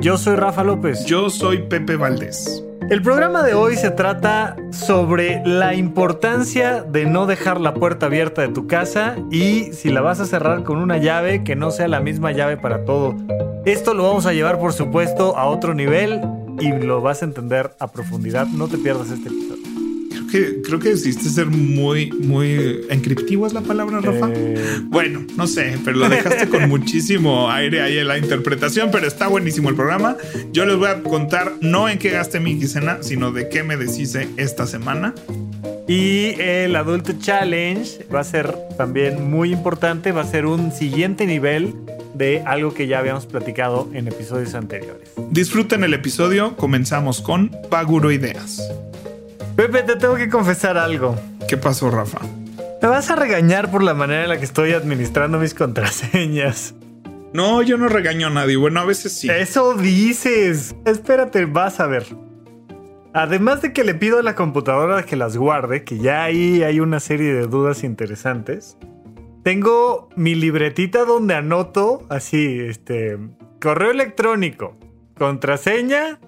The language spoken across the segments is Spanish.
Yo soy Rafa López. Yo soy Pepe Valdés. El programa de hoy se trata sobre la importancia de no dejar la puerta abierta de tu casa y si la vas a cerrar con una llave que no sea la misma llave para todo. Esto lo vamos a llevar por supuesto a otro nivel y lo vas a entender a profundidad. No te pierdas este episodio que, creo que decidiste ser muy, muy encriptivo, es la palabra, Rafa. Eh. Bueno, no sé, pero lo dejaste con muchísimo aire ahí en la interpretación, pero está buenísimo el programa. Yo les voy a contar no en qué gasté mi quincena, sino de qué me deshice esta semana. Y el Adulto Challenge va a ser también muy importante, va a ser un siguiente nivel de algo que ya habíamos platicado en episodios anteriores. Disfruten el episodio, comenzamos con Paguro Ideas. Pepe, te tengo que confesar algo. ¿Qué pasó, Rafa? Me vas a regañar por la manera en la que estoy administrando mis contraseñas. No, yo no regaño a nadie. Bueno, a veces sí. Eso dices. Espérate, vas a ver. Además de que le pido a la computadora que las guarde, que ya ahí hay una serie de dudas interesantes. Tengo mi libretita donde anoto así, este, correo electrónico, contraseña,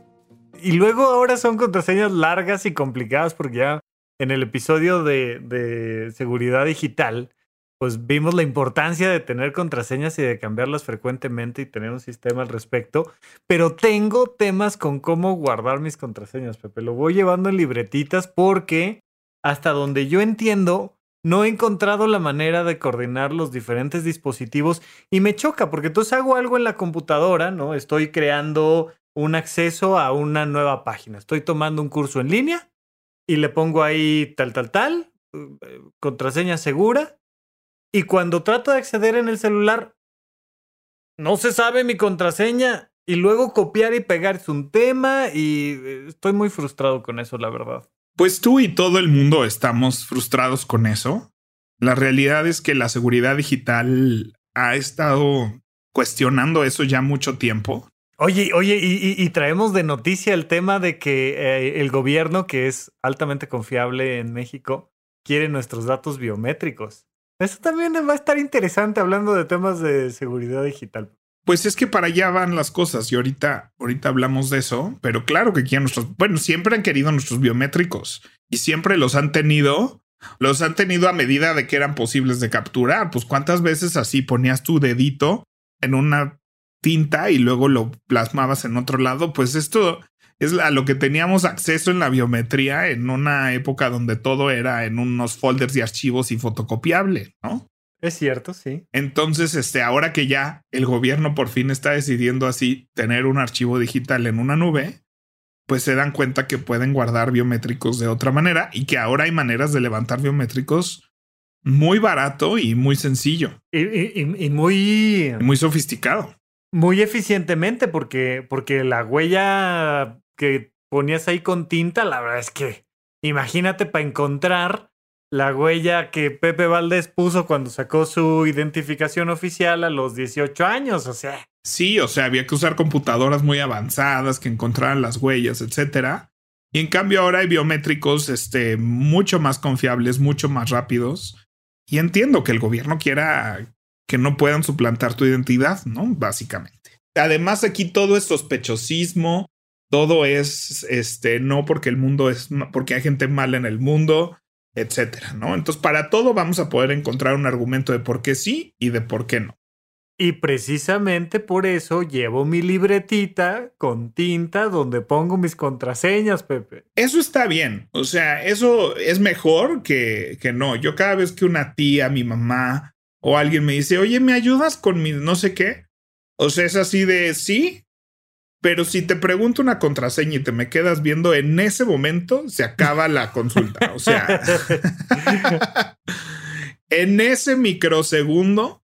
y luego ahora son contraseñas largas y complicadas porque ya en el episodio de, seguridad digital, pues vimos la importancia de tener contraseñas y de cambiarlas frecuentemente y tener un sistema al respecto. Pero tengo temas con cómo guardar mis contraseñas, Pepe. Lo voy llevando en libretitas porque hasta donde yo entiendo, no he encontrado la manera de coordinar los diferentes dispositivos y me choca porque entonces hago algo en la computadora, ¿no? Estoy creando un acceso a una nueva página. Estoy tomando un curso en línea y le pongo ahí tal, tal, tal, eh, contraseña segura. Y cuando trato de acceder en el celular, no se sabe mi contraseña. Y luego copiar y pegar es un tema y eh, estoy muy frustrado con eso, la verdad. Pues tú y todo el mundo estamos frustrados con eso. La realidad es que la seguridad digital ha estado cuestionando eso ya mucho tiempo. Oye, oye, y, traemos de noticia el tema de que eh, el gobierno, que es altamente confiable en México, quiere nuestros datos biométricos. Eso también va a estar interesante hablando de temas de seguridad digital. Pues es que para allá van las cosas y ahorita, ahorita hablamos de eso, pero claro que quieren nuestros, bueno, siempre han querido nuestros biométricos y siempre los han tenido, los han tenido a medida de que eran posibles de capturar. Pues cuántas veces así ponías tu dedito en una tinta y luego lo plasmabas en otro lado, pues esto es a lo que teníamos acceso en la biometría en una época donde todo era en unos folders de archivos y fotocopiable, ¿no? Es cierto, sí. Entonces, este, ahora que ya el gobierno por fin está decidiendo así tener un archivo digital en una nube, pues se dan cuenta que pueden guardar biométricos de otra manera y que ahora hay maneras de levantar biométricos muy barato y muy sencillo. Y, muy... Muy sofisticado muy eficientemente porque, porque la huella que ponías ahí con tinta, la verdad es que imagínate para encontrar la huella que Pepe Valdés puso cuando sacó su identificación oficial a los 18 años, o sea. Sí, o sea, había que usar computadoras muy avanzadas que encontraran las huellas, etcétera. Y en cambio ahora hay biométricos este, mucho más confiables, mucho más rápidos. Y entiendo que el gobierno quiera que no puedan suplantar tu identidad, ¿no? Básicamente. Además, aquí todo es sospechosismo, todo es, este, no porque el mundo es, porque hay gente mala en el mundo, etcétera, ¿no? Entonces, para todo vamos a poder encontrar un argumento de por qué sí y de por qué no. Y precisamente por eso llevo mi libretita con tinta donde pongo mis contraseñas, Pepe. Eso está bien. O sea, eso es mejor que, que no. Yo cada vez que una tía, mi mamá o alguien me dice, oye, ¿me ayudas con mi no sé qué? O sea, es así de sí, pero si te pregunto una contraseña y te me quedas viendo, en ese momento se acaba la consulta. O sea, en ese microsegundo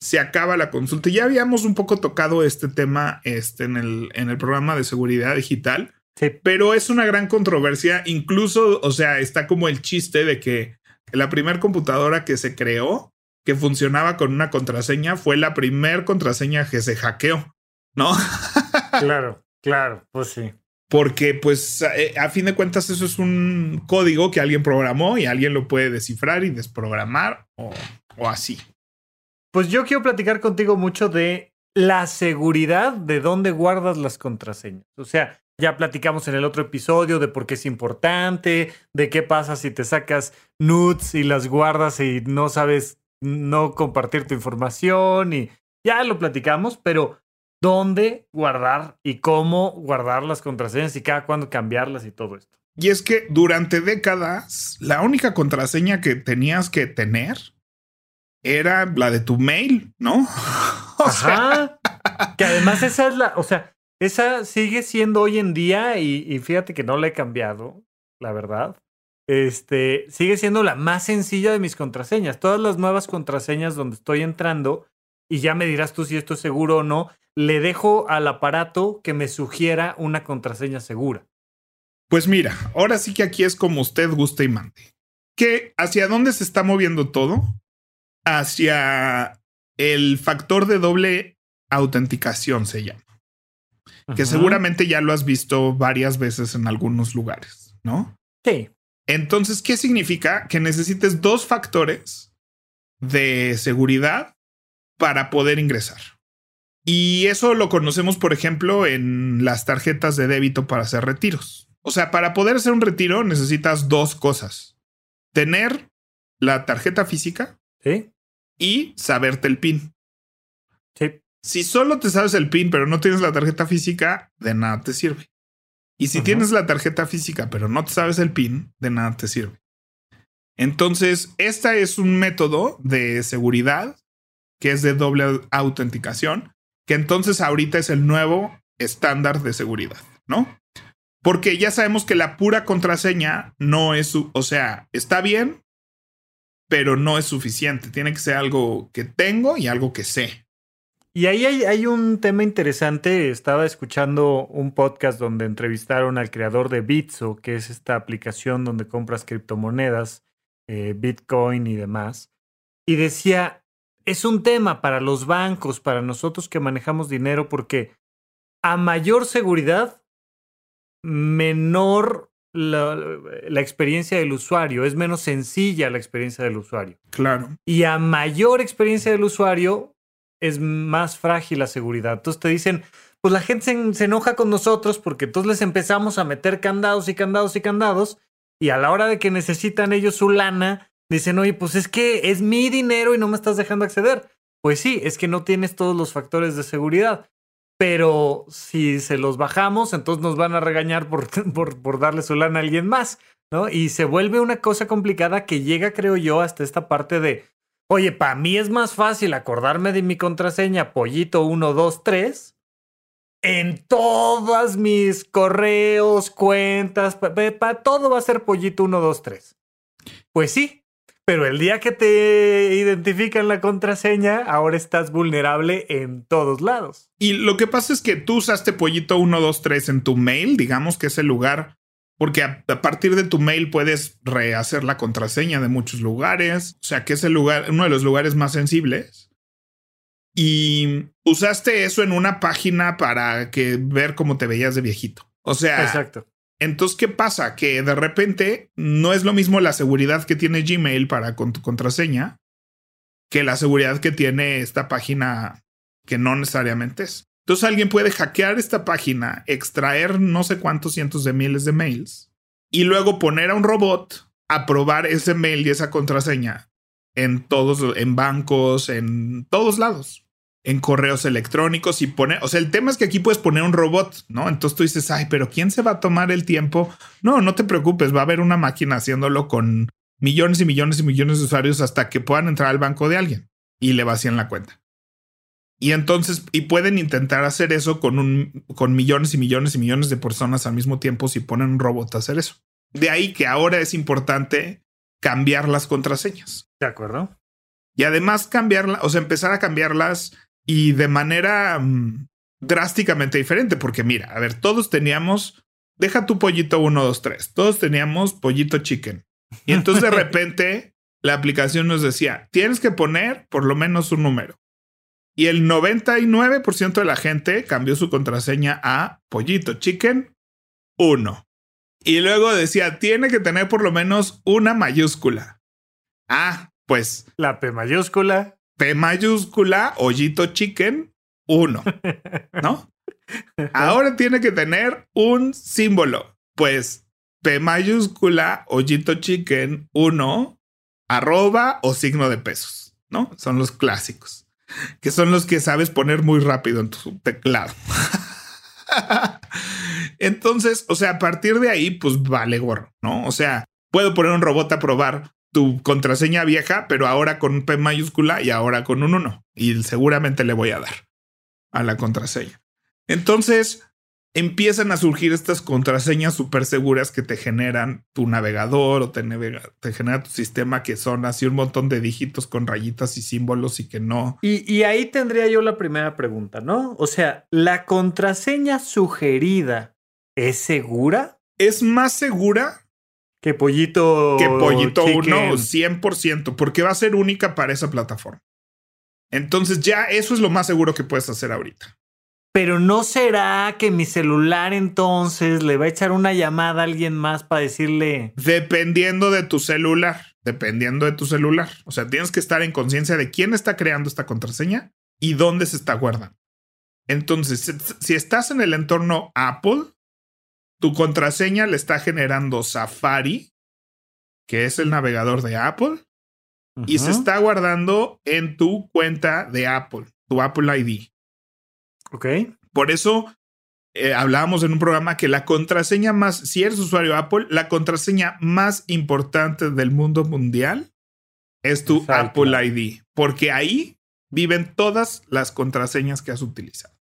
se acaba la consulta. Ya habíamos un poco tocado este tema este, en, el, en el programa de seguridad digital, Sí. pero es una gran controversia. Incluso, o sea, está como el chiste de que la primera computadora que se creó, que funcionaba con una contraseña, fue la primera contraseña que se hackeó, ¿no? Claro, claro, pues sí. Porque, pues, a, eh, a fin de cuentas, eso es un código que alguien programó y alguien lo puede descifrar y desprogramar o, o así. Pues yo quiero platicar contigo mucho de la seguridad de dónde guardas las contraseñas. O sea, ya platicamos en el otro episodio de por qué es importante, de qué pasa si te sacas nudes y las guardas y no sabes no compartir tu información y ya lo platicamos, pero dónde guardar y cómo guardar las contraseñas y cada cuándo cambiarlas y todo esto. Y es que durante décadas, la única contraseña que tenías que tener era la de tu mail, ¿no? O sea, Ajá. que además esa es la, o sea, esa sigue siendo hoy en día y, y fíjate que no la he cambiado, la verdad. Este, sigue siendo la más sencilla de mis contraseñas. Todas las nuevas contraseñas donde estoy entrando, y ya me dirás tú si esto es seguro o no, le dejo al aparato que me sugiera una contraseña segura. Pues mira, ahora sí que aquí es como usted guste y mande. Que hacia dónde se está moviendo todo? Hacia el factor de doble autenticación se llama. Que seguramente ya lo has visto varias veces en algunos lugares, ¿no? Sí. Entonces, ¿qué significa? Que necesites dos factores de seguridad para poder ingresar. Y eso lo conocemos, por ejemplo, en las tarjetas de débito para hacer retiros. O sea, para poder hacer un retiro necesitas dos cosas. Tener la tarjeta física Sí. y saberte el PIN. Sí. Si solo te sabes el PIN pero no tienes la tarjeta física, de nada te sirve. Y si tienes la tarjeta física pero no te sabes el PIN, de nada te sirve. Entonces, esta es un método de seguridad que es de doble autenticación, que entonces ahorita es el nuevo estándar de seguridad, ¿no? Porque ya sabemos que la pura contraseña no es, o sea, está bien, pero no es suficiente. Tiene que ser algo que tengo y algo que sé. Y ahí hay, hay un tema interesante. Estaba escuchando un podcast donde entrevistaron al creador de Bitso, que es esta aplicación donde compras criptomonedas, eh, Bitcoin y demás. Y decía, es un tema para los bancos, para nosotros que manejamos dinero, porque a mayor seguridad, menor la, la experiencia del usuario, es menos sencilla la experiencia del usuario. Claro. Y a mayor experiencia del usuario, es más frágil la seguridad. Entonces te dicen, pues la gente se, enoja con nosotros porque entonces les empezamos a meter candados y candados y candados. Y a la hora de que necesitan ellos su lana, dicen, oye, pues es que es mi dinero y no me estás dejando acceder. Pues sí, es que no tienes todos los factores de seguridad. Pero si se los bajamos, entonces nos van a regañar por, por, por darle su lana a alguien más, ¿no? Y se vuelve una cosa complicada que llega, creo yo, hasta esta parte de, oye, para mí es más fácil acordarme de mi contraseña pollito 123 en todas mis correos, cuentas, para pa, todo va a ser pollito 123. Pues sí, pero el día que te identifican la contraseña, ahora estás vulnerable en todos lados. Y lo que pasa es que tú usaste pollito 123 en tu mail, digamos que es el lugar, porque a, a, partir de tu mail puedes rehacer la contraseña de muchos lugares, o sea que es el lugar, uno de los lugares más sensibles. Y usaste eso en una página para que ver cómo te veías de viejito. O sea, Exacto. Entonces, ¿qué pasa? Que de repente no es lo mismo la seguridad que tiene Gmail para con tu contraseña que la seguridad que tiene esta página que no necesariamente es. Entonces alguien puede hackear esta página, extraer no sé cuántos cientos de miles de mails y luego poner a un robot a probar ese mail y esa contraseña en todos, en bancos, en todos lados en correos electrónicos y poner, o sea, el tema es que aquí puedes poner un robot, ¿no? Entonces tú dices, ay, pero ¿quién se va a tomar el tiempo? No, no te preocupes, va a haber una máquina haciéndolo con millones y millones y millones de usuarios hasta que puedan entrar al banco de alguien y le vacían la cuenta. Y entonces, y pueden intentar hacer eso con un, con millones y millones y millones de personas al mismo tiempo si ponen un robot a hacer eso. De ahí que ahora es importante cambiar las contraseñas. De acuerdo. y además cambiarla, o sea, empezar a cambiarlas y de manera mm, drásticamente diferente, porque mira, a ver, todos teníamos, deja tu pollito 1, 2, 3, todos teníamos pollito chicken. Y entonces de repente la aplicación nos decía, tienes que poner por lo menos un número. Y el 99% de la gente cambió su contraseña a pollito chicken 1. Y luego decía, tiene que tener por lo menos una mayúscula. Ah, pues. La P mayúscula. P mayúscula, hoyito chicken, 1. ¿No? Ahora tiene que tener un símbolo. Pues P mayúscula, hoyito chicken, 1, arroba o signo de pesos. ¿No? Son los clásicos. Que son los que sabes poner muy rápido en tu teclado. Entonces, o sea, a partir de ahí, pues vale gorro, ¿no? O sea, puedo poner un robot a probar tu contraseña vieja, pero ahora con un P mayúscula y ahora con un 1. Y seguramente le voy a dar a la contraseña. Entonces, empiezan a surgir estas contraseñas súper seguras que te generan tu navegador o te, te, genera tu sistema que son así un montón de dígitos con rayitas y símbolos y que no. Y, y ahí tendría yo la primera pregunta, ¿no? O sea, ¿la contraseña sugerida es segura? Es más segura que Pollito. Que Pollito 1, 100%, porque va a ser única para esa plataforma. Entonces ya eso es lo más seguro que puedes hacer ahorita. Pero no será que mi celular entonces le va a echar una llamada a alguien más para decirle. Dependiendo de tu celular, dependiendo de tu celular. O sea, tienes que estar en conciencia de quién está creando esta contraseña y dónde se está guardando. Entonces, si estás en el entorno Apple, tu contraseña le está generando Safari, que es el navegador de Apple, y se está guardando en tu cuenta de Apple, tu Apple ID. Ok. Por eso eh, hablábamos en un programa que la contraseña más, si eres usuario Apple, la contraseña más importante del mundo mundial es tu Apple ID, porque ahí viven todas las contraseñas que has utilizado.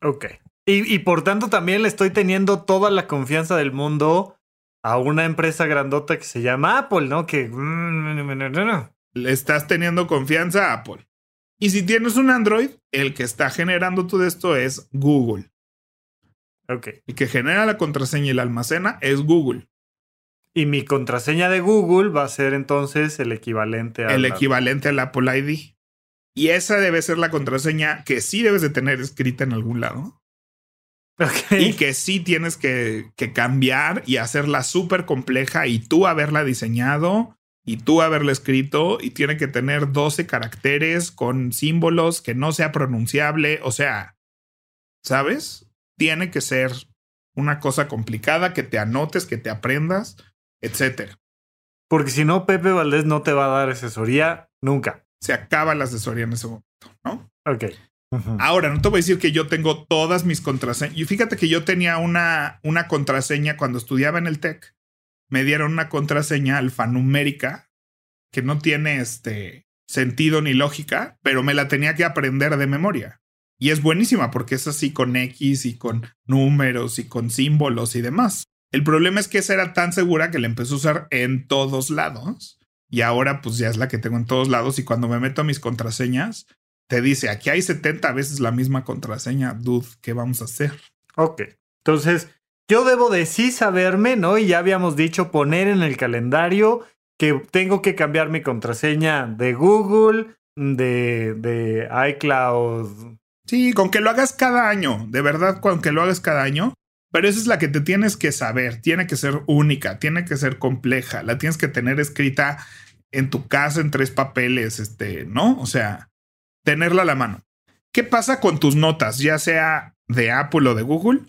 Ok. Y, y, por tanto también le estoy teniendo toda la confianza del mundo a una empresa grandota que se llama Apple, ¿no? Que... Le estás teniendo confianza a Apple. Y si tienes un Android, el que está generando todo esto es Google. Ok. Y que genera la contraseña y la almacena es Google. Y mi contraseña de Google va a ser entonces el equivalente a... El equivalente al Apple ID. Y esa debe ser la contraseña que sí debes de tener escrita en algún lado. Okay. Y que sí tienes que, que cambiar y hacerla súper compleja y tú haberla diseñado y tú haberlo escrito y tiene que tener 12 caracteres con símbolos que no sea pronunciable, o sea, ¿sabes? Tiene que ser una cosa complicada que te anotes, que te aprendas, etcétera. Porque si no, Pepe Valdés no te va a dar asesoría nunca. Se acaba la asesoría en ese momento, ¿no? Ok. Ahora, no te voy a decir que yo tengo todas mis contraseñas. Y fíjate que yo tenía una, una contraseña cuando estudiaba en el TEC me dieron una contraseña alfanumérica que no tiene este sentido ni lógica, pero me la tenía que aprender de memoria. Y es buenísima porque es así con X y con números y con símbolos y demás. El problema es que esa era tan segura que la empecé a usar en todos lados. Y ahora pues ya es la que tengo en todos lados y cuando me meto a mis contraseñas, te dice, aquí hay 70 veces la misma contraseña, dude, ¿qué vamos a hacer? Ok, entonces yo debo de sí saberme, ¿no? Y ya habíamos dicho poner en el calendario que tengo que cambiar mi contraseña de Google, de, de iCloud. Sí, con que lo hagas cada año, de verdad, con que lo hagas cada año. Pero esa es la que te tienes que saber, tiene que ser única, tiene que ser compleja, la tienes que tener escrita en tu casa en tres papeles, este, ¿no? O sea, tenerla a la mano. ¿Qué pasa con tus notas, ya sea de Apple o de Google?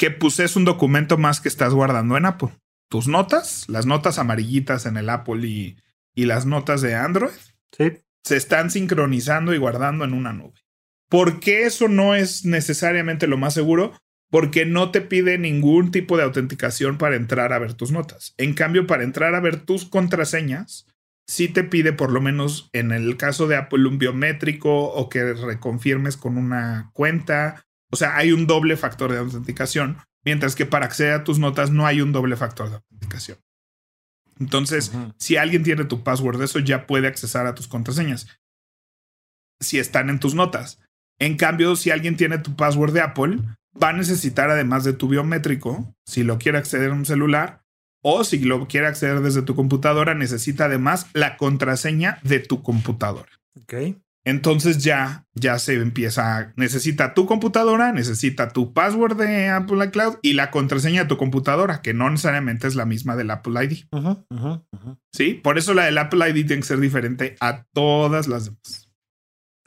Que pues es un documento más que estás guardando en Apple. Tus notas, las notas amarillitas en el Apple y, y las notas de Android, sí. se están sincronizando y guardando en una nube. ¿Por qué eso no es necesariamente lo más seguro? Porque no te pide ningún tipo de autenticación para entrar a ver tus notas. En cambio, para entrar a ver tus contraseñas, sí te pide por lo menos en el caso de Apple un biométrico o que reconfirmes con una cuenta o sea, hay un doble factor de autenticación, mientras que para acceder a tus notas no hay un doble factor de autenticación. Entonces, si alguien tiene tu password, eso ya puede accesar a tus contraseñas. Si están en tus notas. En cambio, si alguien tiene tu password de Apple, va a necesitar además de tu biométrico, si lo quiere acceder a un celular, o si lo quiere acceder desde tu computadora, necesita además la contraseña de tu computadora. Ok. Entonces ya, ya se empieza, necesita tu computadora, necesita tu password de Apple iCloud y la contraseña de tu computadora, que no necesariamente es la misma del Apple ID. Sí, por eso la del Apple ID tiene que ser diferente a todas las demás.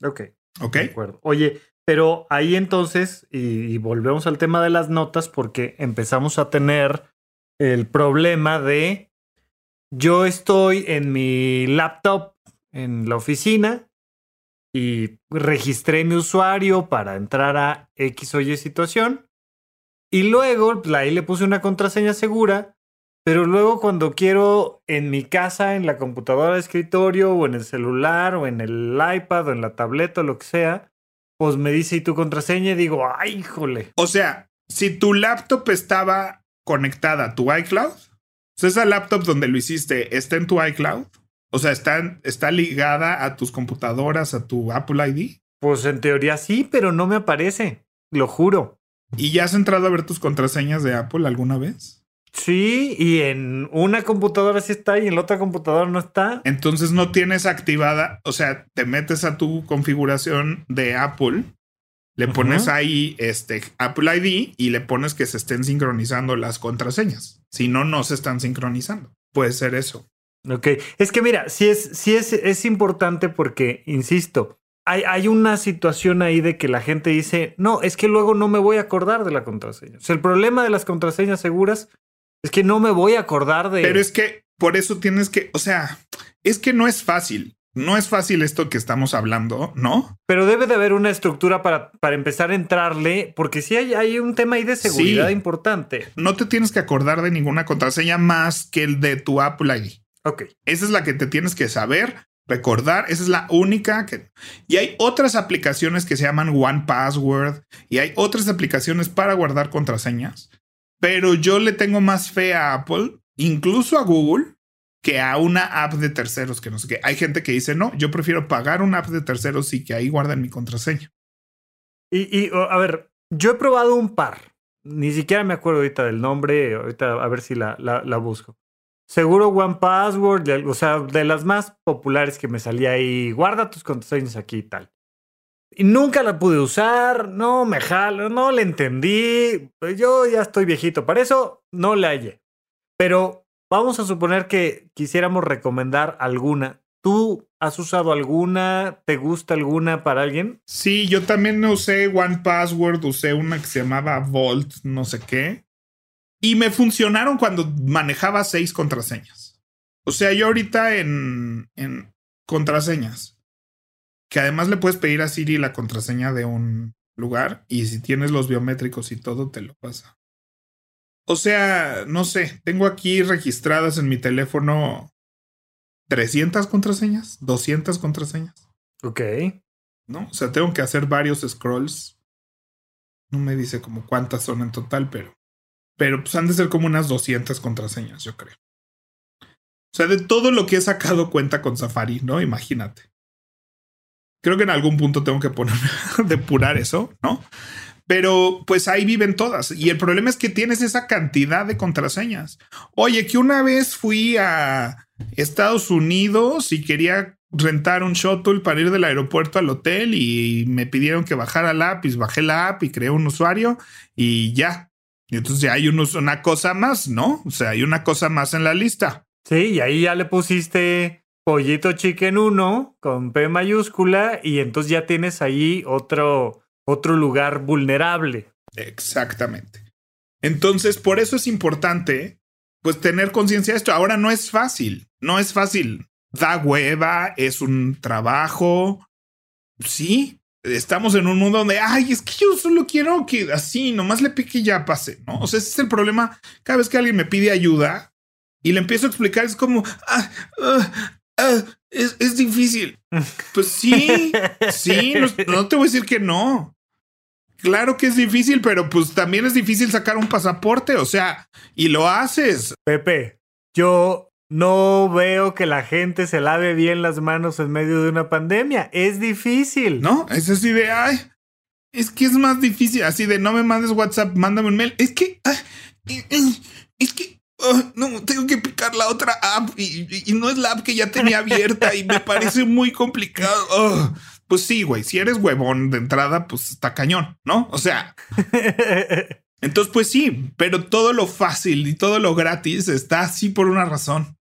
Ok. Ok. De acuerdo. Oye, pero ahí entonces, y, y volvemos al tema de las notas, porque empezamos a tener el problema de yo estoy en mi laptop en la oficina y registré mi usuario para entrar a X o Y situación. Y luego pues, ahí le puse una contraseña segura, pero luego cuando quiero en mi casa, en la computadora de escritorio o en el celular o en el iPad o en la tableta o lo que sea, pues me dice y tu contraseña y digo, ay, híjole. O sea, si tu laptop estaba conectada a tu iCloud, o sea, esa laptop donde lo hiciste está en tu iCloud, o sea, está, está ligada a tus computadoras, a tu Apple ID. Pues en teoría sí, pero no me aparece, lo juro. ¿Y ya has entrado a ver tus contraseñas de Apple alguna vez? Sí, y en una computadora sí está y en la otra computadora no está. Entonces no tienes activada, o sea, te metes a tu configuración de Apple, le pones ahí este Apple ID y le pones que se estén sincronizando las contraseñas. Si no, no se están sincronizando. Puede ser eso. Ok, es que mira, sí es, sí es, es importante porque, insisto, hay, hay, una situación ahí de que la gente dice, no, es que luego no me voy a acordar de la contraseña. O sea, el problema de las contraseñas seguras es que no me voy a acordar de... Pero es que por eso tienes que, o sea, es que no es fácil. No es fácil esto que estamos hablando, ¿no? Pero debe de haber una estructura para, para empezar a entrarle, porque sí hay, hay un tema ahí de seguridad sí. importante. No te tienes que acordar de ninguna contraseña más que el de tu Apple ID. Ok. Esa es la que te tienes que saber, recordar. Esa es la única que. Y hay otras aplicaciones que se llaman One Password y hay otras aplicaciones para guardar contraseñas. Pero yo le tengo más fe a Apple, incluso a Google, que a una app de terceros que no sé qué. Hay gente que dice, no, yo prefiero pagar una app de terceros y que ahí guarden mi contraseña. Y, y a ver, yo he probado un par. Ni siquiera me acuerdo ahorita del nombre. Ahorita a ver si la, la, la busco. Seguro One Password, o sea, de las más populares que me salía ahí, guarda tus contraseñas aquí y tal. Y nunca la pude usar, no me jalo, no le entendí. Yo ya estoy viejito para eso, no la hallé. Pero vamos a suponer que quisiéramos recomendar alguna. ¿Tú has usado alguna? ¿Te gusta alguna para alguien? Sí, yo también usé One Password, usé una que se llamaba Vault, no sé qué. Y me funcionaron cuando manejaba seis contraseñas. O sea, yo ahorita en, en contraseñas, que además le puedes pedir a Siri la contraseña de un lugar y si tienes los biométricos y todo, te lo pasa. O sea, no sé, tengo aquí registradas en mi teléfono 300 contraseñas, 200 contraseñas. Ok. ¿No? O sea, tengo que hacer varios scrolls. No me dice como cuántas son en total, pero pero pues han de ser como unas 200 contraseñas, yo creo. O sea, de todo lo que he sacado cuenta con Safari, ¿no? Imagínate. Creo que en algún punto tengo que poner, depurar eso, ¿no? Pero pues ahí viven todas. Y el problema es que tienes esa cantidad de contraseñas. Oye, que una vez fui a Estados Unidos y quería rentar un shuttle para ir del aeropuerto al hotel y me pidieron que bajara la app y bajé la app y creé un usuario y ya, y entonces ya hay unos, una cosa más, ¿no? O sea, hay una cosa más en la lista. Sí, y ahí ya le pusiste pollito chicken 1 con P mayúscula y entonces ya tienes ahí otro, otro lugar vulnerable. Exactamente. Entonces, por eso es importante, pues, tener conciencia de esto. Ahora no es fácil, no es fácil. Da hueva, es un trabajo. Sí, estamos en un mundo donde, ay, es que yo solo quiero que así, nomás le pique y ya pase, ¿no? O sea, ese es el problema. Cada vez que alguien me pide ayuda y le empiezo a explicar, es como, ah, ah, ah, es, es, difícil. Pues sí, sí, no, no, te voy a decir que no. Claro que es difícil, pero pues también es difícil sacar un pasaporte, o sea, y lo haces. Pepe, yo no veo que la gente se lave bien las manos en medio de una pandemia. Es difícil. No, es así de, ay, es que es más difícil, así de no me mandes WhatsApp, mándame un mail. Es que, es que, no, tengo que picar la otra app y, no es la app que ya tenía abierta y me parece muy complicado. pues sí, güey, si eres huevón de entrada, pues está cañón, ¿no? O sea... Entonces, pues sí, pero todo lo fácil y todo lo gratis está así por una razón.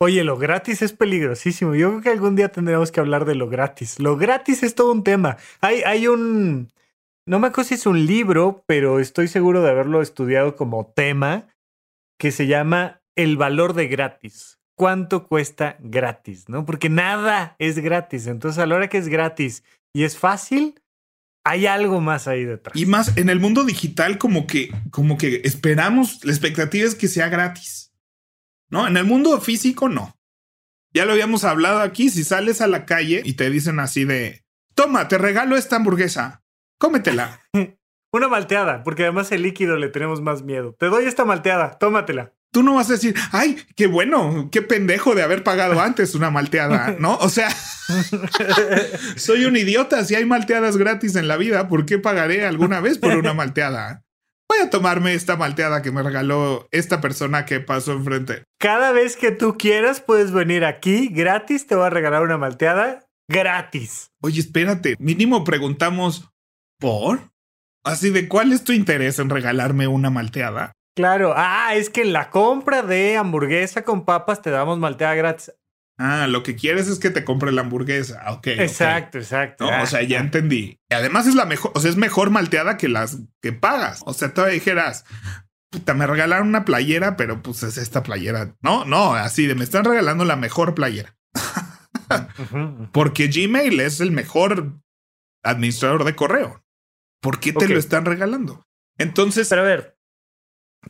Oye, lo gratis es peligrosísimo. Yo creo que algún día tendremos que hablar de lo gratis. Lo gratis es todo un tema. Hay, hay un. No me acuerdo un libro, pero estoy seguro de haberlo estudiado como tema que se llama El valor de gratis. ¿Cuánto cuesta gratis? ¿No? Porque nada es gratis. Entonces, a la hora que es gratis y es fácil, hay algo más ahí detrás. Y más en el mundo digital, como que, como que esperamos, la expectativa es que sea gratis. No, en el mundo físico no. Ya lo habíamos hablado aquí. Si sales a la calle y te dicen así de toma, te regalo esta hamburguesa, cómetela. Una malteada, porque además el líquido le tenemos más miedo. Te doy esta malteada, tómatela tú no vas a decir, ay, qué bueno, qué pendejo de haber pagado antes una malteada, ¿no? O sea, soy un idiota. Si hay malteadas gratis en la vida, ¿por qué pagaré alguna vez por una malteada? Voy a tomarme esta malteada que me regaló esta persona que pasó enfrente. Cada vez que tú quieras, puedes venir aquí gratis, te voy a regalar una malteada gratis. Oye, espérate, mínimo preguntamos, ¿por? Así de cuál es tu interés en regalarme una malteada? Claro, ah, es que en la compra de hamburguesa con papas te damos malteada gratis. Ah, lo que quieres es que te compre la hamburguesa. Ah, ok. Exacto, exacto. o sea, ya entendí. Y además es la mejor, o sea, es mejor malteada que las que pagas. O sea, todavía dijeras, puta, me regalaron una playera, pero pues es esta playera. No, no, así de me están regalando la mejor playera. Porque Gmail es el mejor administrador de correo. ¿Por qué te lo están regalando? Entonces. Pero a ver,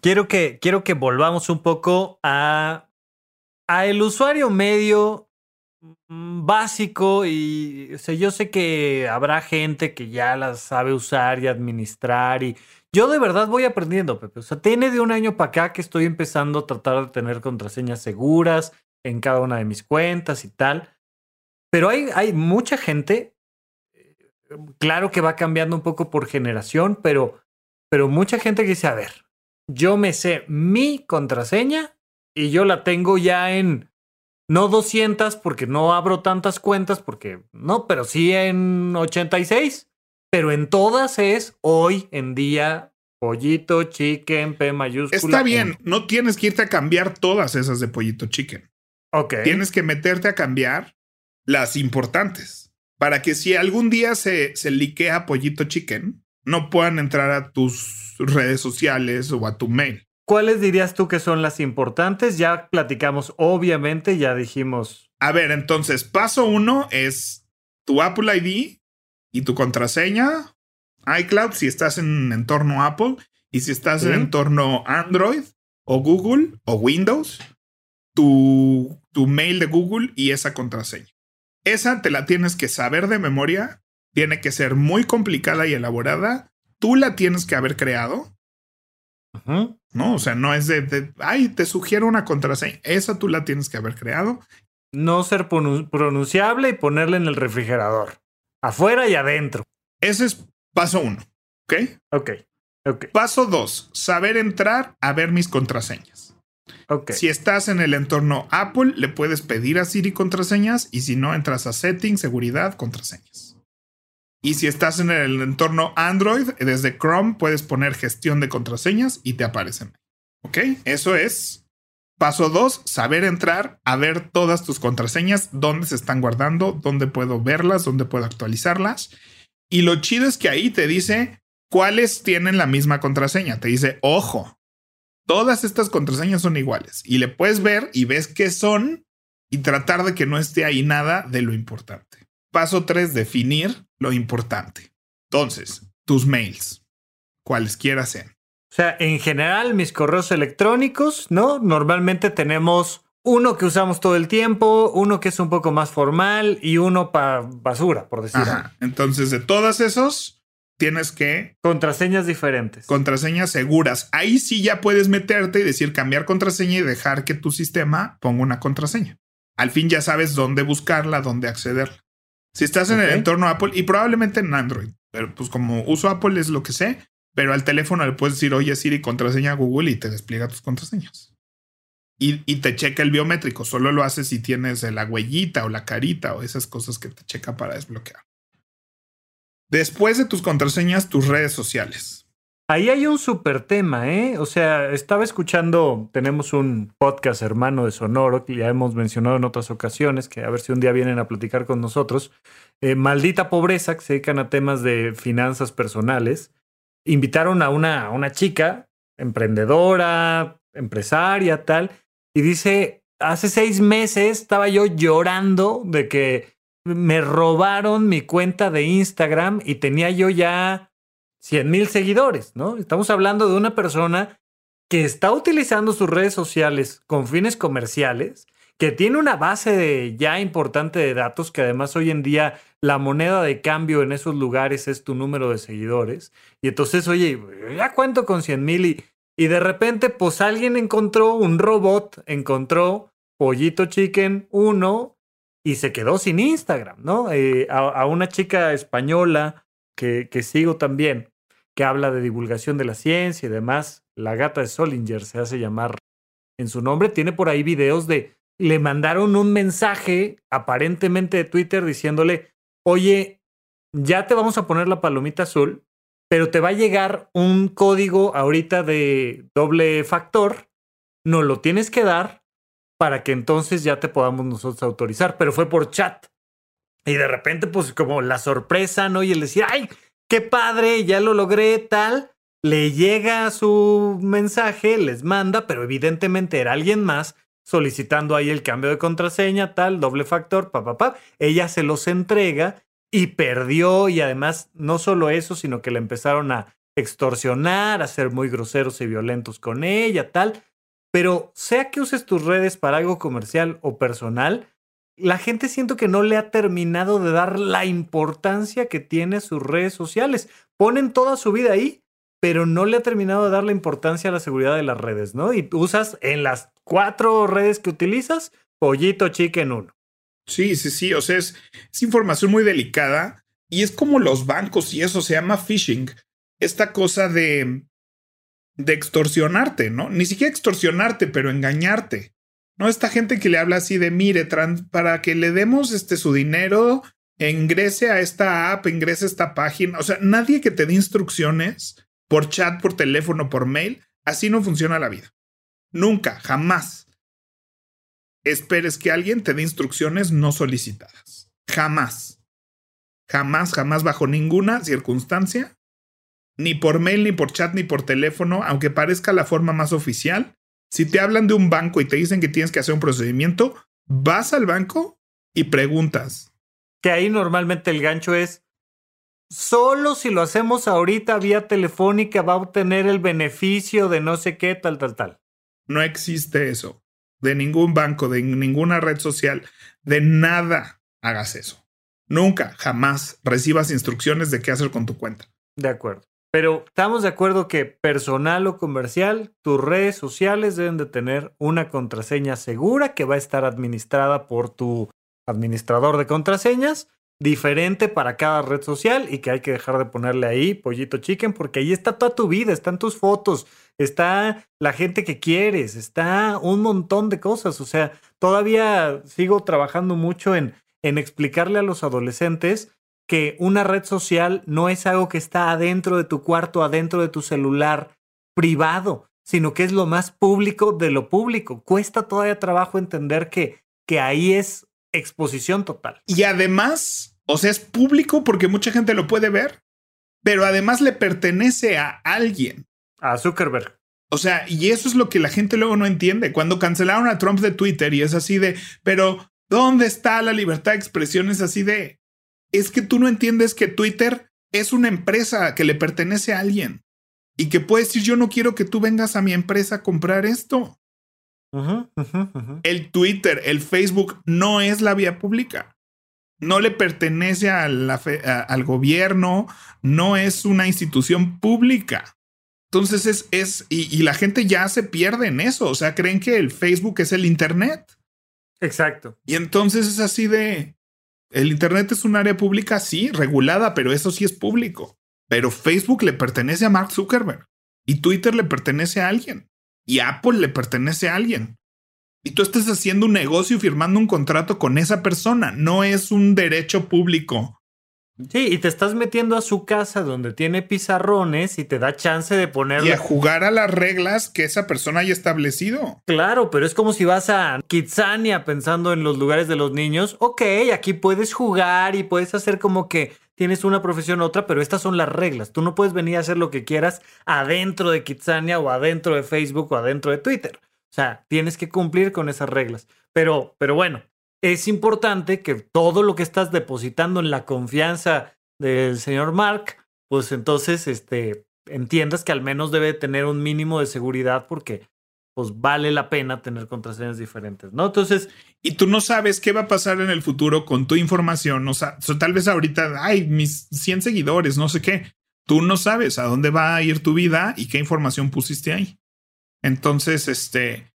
quiero que, quiero que volvamos un poco a, a el usuario medio mm, básico y o yo sé que habrá gente que ya las sabe usar y administrar y yo de verdad voy aprendiendo, Pepe. O sea, tiene de un año para acá que estoy empezando a tratar de tener contraseñas seguras en cada una de mis cuentas y tal. Pero hay, hay mucha gente, eh, claro que va cambiando un poco por generación, pero, pero mucha gente que dice, a ver, yo me sé mi contraseña y yo la tengo ya en no 200 porque no abro tantas cuentas porque no, pero sí en 86, pero en todas es hoy en día pollito chicken P mayúscula. Está bien, no tienes que irte a cambiar todas esas de pollito chicken. Ok. Tienes que meterte a cambiar las importantes para que si algún día se, se liquea pollito chicken, no puedan entrar a tus redes sociales o a tu mail. ¿Cuáles dirías tú que son las importantes? Ya platicamos, obviamente, ya dijimos. A ver, entonces, paso uno es tu Apple ID y tu contraseña, iCloud, si estás en entorno Apple, y si estás en entorno Android o Google o Windows, tu, tu mail de Google y esa contraseña. Esa te la tienes que saber de memoria tiene que ser muy complicada y elaborada. Tú la tienes que haber creado. No, o sea, no es de, ay, te sugiero una contraseña. Esa tú la tienes que haber creado. No ser pronunciable y ponerla en el refrigerador. Afuera y adentro. Ese es paso uno. ¿Ok? Ok. okay. Paso dos, saber entrar a ver mis contraseñas. Okay. Si estás en el entorno Apple, le puedes pedir a Siri contraseñas y si no, entras a settings, seguridad, contraseñas. Y si estás en el entorno Android, desde Chrome puedes poner gestión de contraseñas y te aparecen. ¿Ok? Eso es paso dos, saber entrar a ver todas tus contraseñas, dónde se están guardando, dónde puedo verlas, dónde puedo actualizarlas. Y lo chido es que ahí te dice cuáles tienen la misma contraseña. Te dice, ojo, todas estas contraseñas son iguales. Y le puedes ver y ves qué son y tratar de que no esté ahí nada de lo importante. Paso 3, definir lo importante. Entonces, tus mails, cualesquiera sean. O sea, en general, mis correos electrónicos, ¿no? Normalmente tenemos uno que usamos todo el tiempo, uno que es un poco más formal y uno para basura, por decirlo. Entonces, de todos esos, tienes que... Contraseñas diferentes. Contraseñas seguras. Ahí sí ya puedes meterte y decir cambiar contraseña y dejar que tu sistema ponga una contraseña. Al fin ya sabes dónde buscarla, dónde accederla. Si estás en el entorno Apple y probablemente en Android, pero pues como uso Apple es lo que sé, pero al teléfono le puedes decir, oye Siri, contraseña Google y te despliega tus contraseñas. Y, y, te checa el biométrico. Solo lo haces si tienes la huellita o la carita o esas cosas que te checa para desbloquear. Después de tus contraseñas, tus redes sociales. Ahí hay un súper tema, ¿eh? O sea, estaba escuchando, tenemos un podcast hermano de Sonoro que ya hemos mencionado en otras ocasiones, que a ver si un día vienen a platicar con nosotros. Eh, Maldita Pobreza, que se dedican a temas de finanzas personales. Invitaron a una, a una chica, emprendedora, empresaria, tal, y dice, hace seis meses estaba yo llorando de que me robaron mi cuenta de Instagram y tenía yo ya 100 mil seguidores, ¿no? Estamos hablando de una persona que está utilizando sus redes sociales con fines comerciales, que tiene una base ya importante de datos, que además hoy en día la moneda de cambio en esos lugares es tu número de seguidores. Y entonces, oye, ya cuento con 100 mil y, y de repente, pues alguien encontró un robot, encontró Pollito Chicken 1 y se quedó sin Instagram, ¿no? Eh, a, una chica española que, que, sigo también, que habla de divulgación de la ciencia y demás, la gata de Solinger se hace llamar en su nombre, tiene por ahí videos de, le mandaron un mensaje aparentemente de Twitter diciéndole, oye, ya te vamos a poner la palomita azul, pero te va a llegar un código ahorita de doble factor, no lo tienes que dar para que entonces ya te podamos nosotros autorizar, pero fue por chat. Y de repente, pues como la sorpresa, ¿no? Y el decir, ay, qué padre, ya lo logré, tal. Le llega su mensaje, les manda, pero evidentemente era alguien más solicitando ahí el cambio de contraseña, tal, doble factor, pa, pa, pa. Ella se los entrega y perdió y además no solo eso, sino que le empezaron a extorsionar, a ser muy groseros y violentos con ella, tal. Pero sea que uses tus redes para algo comercial o personal, la gente siento que no le ha terminado de dar la importancia que tiene sus redes sociales. Ponen toda su vida ahí, pero no le ha terminado de dar la importancia a la seguridad de las redes, ¿no? Y usas en las cuatro redes que utilizas, pollito chicken uno. Sí, sí, sí. O sea, es, información muy delicada y es como los bancos y eso se llama phishing. Esta cosa de de extorsionarte, ¿no? Ni siquiera extorsionarte, pero engañarte. ¿No? Esta gente que le habla así de, mire, para que le demos este su dinero, ingrese a esta app, ingrese a esta página. O sea, nadie que te dé instrucciones por chat, por teléfono, por mail, así no funciona la vida. Nunca, jamás. Esperes que alguien te dé instrucciones no solicitadas. Jamás. Jamás, jamás, bajo ninguna circunstancia ni por mail, ni por chat, ni por teléfono, aunque parezca la forma más oficial. Si te hablan de un banco y te dicen que tienes que hacer un procedimiento, vas al banco y preguntas. Que ahí normalmente el gancho es, solo si lo hacemos ahorita vía telefónica va a obtener el beneficio de no sé qué, tal, tal, tal. No existe eso. De ningún banco, de ninguna red social, de nada hagas eso. Nunca, jamás recibas instrucciones de qué hacer con tu cuenta. De acuerdo. Pero estamos de acuerdo que personal o comercial, tus redes sociales deben de tener una contraseña segura que va a estar administrada por tu administrador de contraseñas, diferente para cada red social y que hay que dejar de ponerle ahí pollito chicken porque ahí está toda tu vida, están tus fotos, está la gente que quieres, está un montón de cosas. O sea, todavía sigo trabajando mucho en, en explicarle a los adolescentes que una red social no es algo que está adentro de tu cuarto, adentro de tu celular privado, sino que es lo más público de lo público. Cuesta todavía trabajo entender que, que ahí es exposición total. Y además, o sea, es público porque mucha gente lo puede ver, pero además le pertenece a alguien. A Zuckerberg. O sea, y eso es lo que la gente luego no entiende. Cuando cancelaron a Trump de Twitter y es así de, pero ¿dónde está la libertad de expresión? Es así de, es que tú no entiendes que Twitter es una empresa que le pertenece a alguien y que puede decir yo no quiero que tú vengas a mi empresa a comprar esto. El Twitter, el Facebook no es la vía pública. no le pertenece al gobierno, no es una institución pública. Entonces es, es y, la gente ya se pierde en eso, o sea, creen que el Facebook es el Internet. Exacto. Y entonces es así de, el Internet es un área pública, sí, regulada, pero eso sí es público. Pero Facebook le pertenece a Mark Zuckerberg y Twitter le pertenece a alguien y Apple le pertenece a alguien. Y tú estás haciendo un negocio firmando un contrato con esa persona, no es un derecho público. Sí, y te estás metiendo a su casa donde tiene pizarrones y te da chance de ponerle. Y a jugar a las reglas que esa persona haya establecido. Claro, pero es como si vas a Kitsania pensando en los lugares de los niños. Ok, aquí puedes jugar y puedes hacer como que tienes una profesión u otra, pero estas son las reglas. Tú no puedes venir a hacer lo que quieras adentro de Kitsania o adentro de Facebook o adentro de Twitter. O sea, tienes que cumplir con esas reglas. Pero, pero bueno, es importante que todo lo que estás depositando en la confianza del señor Mark, pues entonces este, entiendas que al menos debe tener un mínimo de seguridad porque pues vale la pena tener contraseñas diferentes, ¿no? Entonces... Y tú no sabes qué va a pasar en el futuro con tu información, o sea, tal vez ahorita, ay, mis 100 seguidores, no sé qué. Tú no sabes a dónde va a ir tu vida y qué información pusiste ahí. Entonces, este,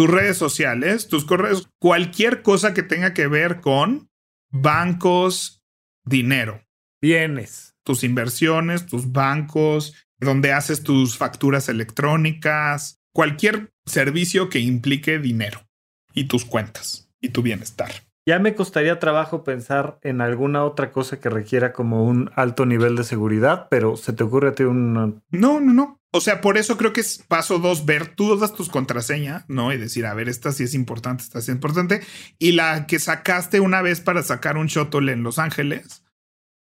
tus redes sociales, tus correos, cualquier cosa que tenga que ver con bancos, dinero. Bienes. Tus inversiones, tus bancos, donde haces tus facturas electrónicas, cualquier servicio que implique dinero y tus cuentas y tu bienestar. Ya me costaría trabajo pensar en alguna otra cosa que requiera como un alto nivel de seguridad, pero ¿se te ocurre a ti un...? No, no, no. O sea, por eso creo que es paso dos, ver todas tus contraseñas, ¿no? Y decir, a ver, esta sí es importante, esta sí es importante. Y la que sacaste una vez para sacar un shuttle en Los Ángeles,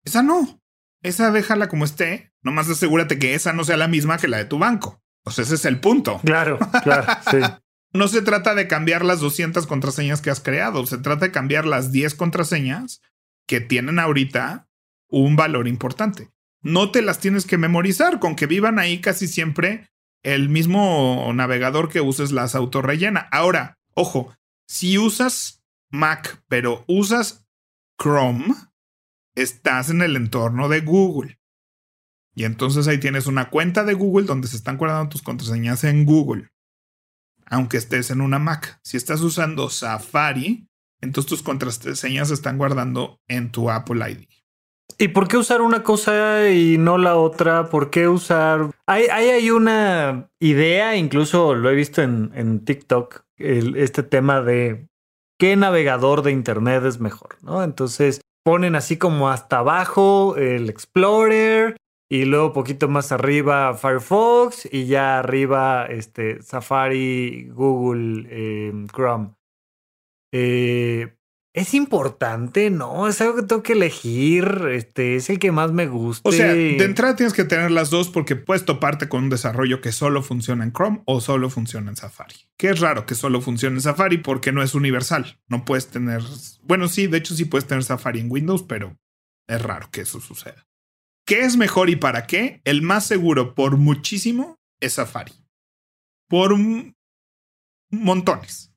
esa no. Esa déjala como esté. Nomás asegúrate que esa no sea la misma que la de tu banco. O sea, ese es el punto. Claro, claro, sí. No se trata de cambiar las 200 contraseñas que has creado, se trata de cambiar las 10 contraseñas que tienen ahorita un valor importante. No te las tienes que memorizar, con que vivan ahí casi siempre el mismo navegador que uses las autorrellena. Ahora, ojo, si usas Mac, pero usas Chrome, estás en el entorno de Google. Y entonces ahí tienes una cuenta de Google donde se están guardando tus contraseñas en Google aunque estés en una Mac. Si estás usando Safari, entonces tus contraseñas se están guardando en tu Apple ID. ¿Y por qué usar una cosa y no la otra? ¿Por qué usar...? Hay, hay, una idea, incluso lo he visto en, en TikTok, este tema de qué navegador de Internet es mejor, ¿no? Entonces ponen así como hasta abajo el Explorer y luego poquito más arriba Firefox y ya arriba este, Safari, Google, eh, Chrome. Eh, es importante, ¿no? Es algo que tengo que elegir. Este es el que más me gusta. O sea, de entrada tienes que tener las dos porque puedes toparte con un desarrollo que solo funciona en Chrome o solo funciona en Safari. Que es raro que solo funcione en Safari porque no es universal. No puedes tener. Bueno, sí, de hecho sí puedes tener Safari en Windows, pero es raro que eso suceda. ¿Qué es mejor y para qué? El más seguro por muchísimo es Safari. Por montones.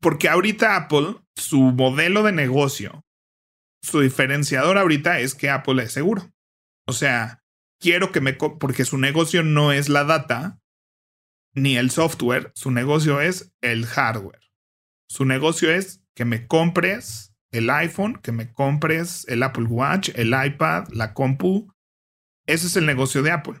Porque ahorita Apple, su modelo de negocio, su diferenciador ahorita es que Apple es seguro. O sea, quiero que me... Porque su negocio no es la data ni el software, su negocio es el hardware. Su negocio es que me compres el iPhone, que me compres el Apple Watch, el iPad, la compu. Ese es el negocio de Apple.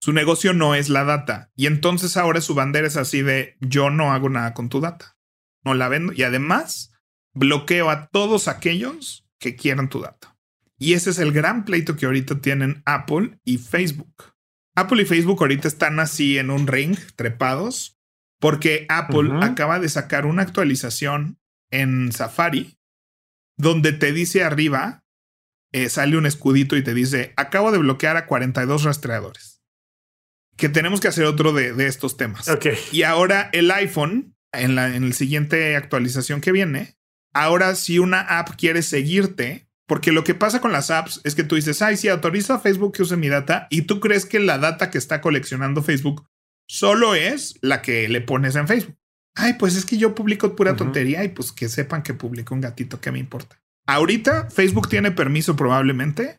Su negocio no es la data. Y entonces ahora su bandera es así de yo no hago nada con tu data. No la vendo. Y además bloqueo a todos aquellos que quieran tu data. Y ese es el gran pleito que ahorita tienen Apple y Facebook. Apple y Facebook ahorita están así en un ring, trepados, porque Apple acaba de sacar una actualización en Safari, donde te dice arriba, eh, sale un escudito y te dice, acabo de bloquear a 42 rastreadores. Que tenemos que hacer otro de, estos temas. Y ahora el iPhone, en la en siguiente actualización que viene, ahora si una app quiere seguirte, porque lo que pasa con las apps es que tú dices, ay, si autorizo a Facebook que use mi data y tú crees que la data que está coleccionando Facebook solo es la que le pones en Facebook. Ay, pues es que yo publico pura tontería y pues que sepan que publico un gatito, ¿qué me importa? Ahorita Facebook tiene permiso probablemente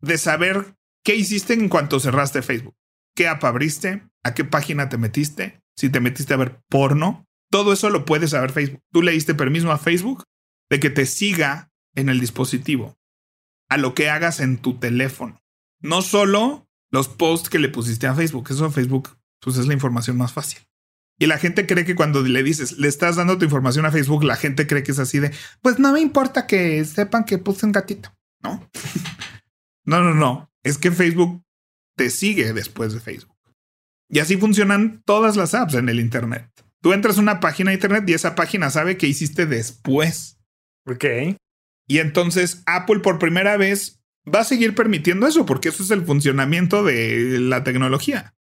de saber qué hiciste en cuanto cerraste Facebook. ¿Qué app abriste? ¿A qué página te metiste? Si te metiste a ver porno. Todo eso lo puedes saber Facebook. Tú le diste permiso a Facebook de que te siga en el dispositivo a lo que hagas en tu teléfono. No solo los posts que le pusiste a Facebook. Eso a Facebook pues es la información más fácil. Y la gente cree que cuando le dices, le estás dando tu información a Facebook, la gente cree que es así de, pues no me importa que sepan que puse un gatito. No, no, no, no. Es que Facebook te sigue después de Facebook. Y así funcionan todas las apps en el Internet. Tú entras a una página de Internet y esa página sabe que hiciste después. Ok. Y entonces Apple por primera vez va a seguir permitiendo eso porque eso es el funcionamiento de la tecnología.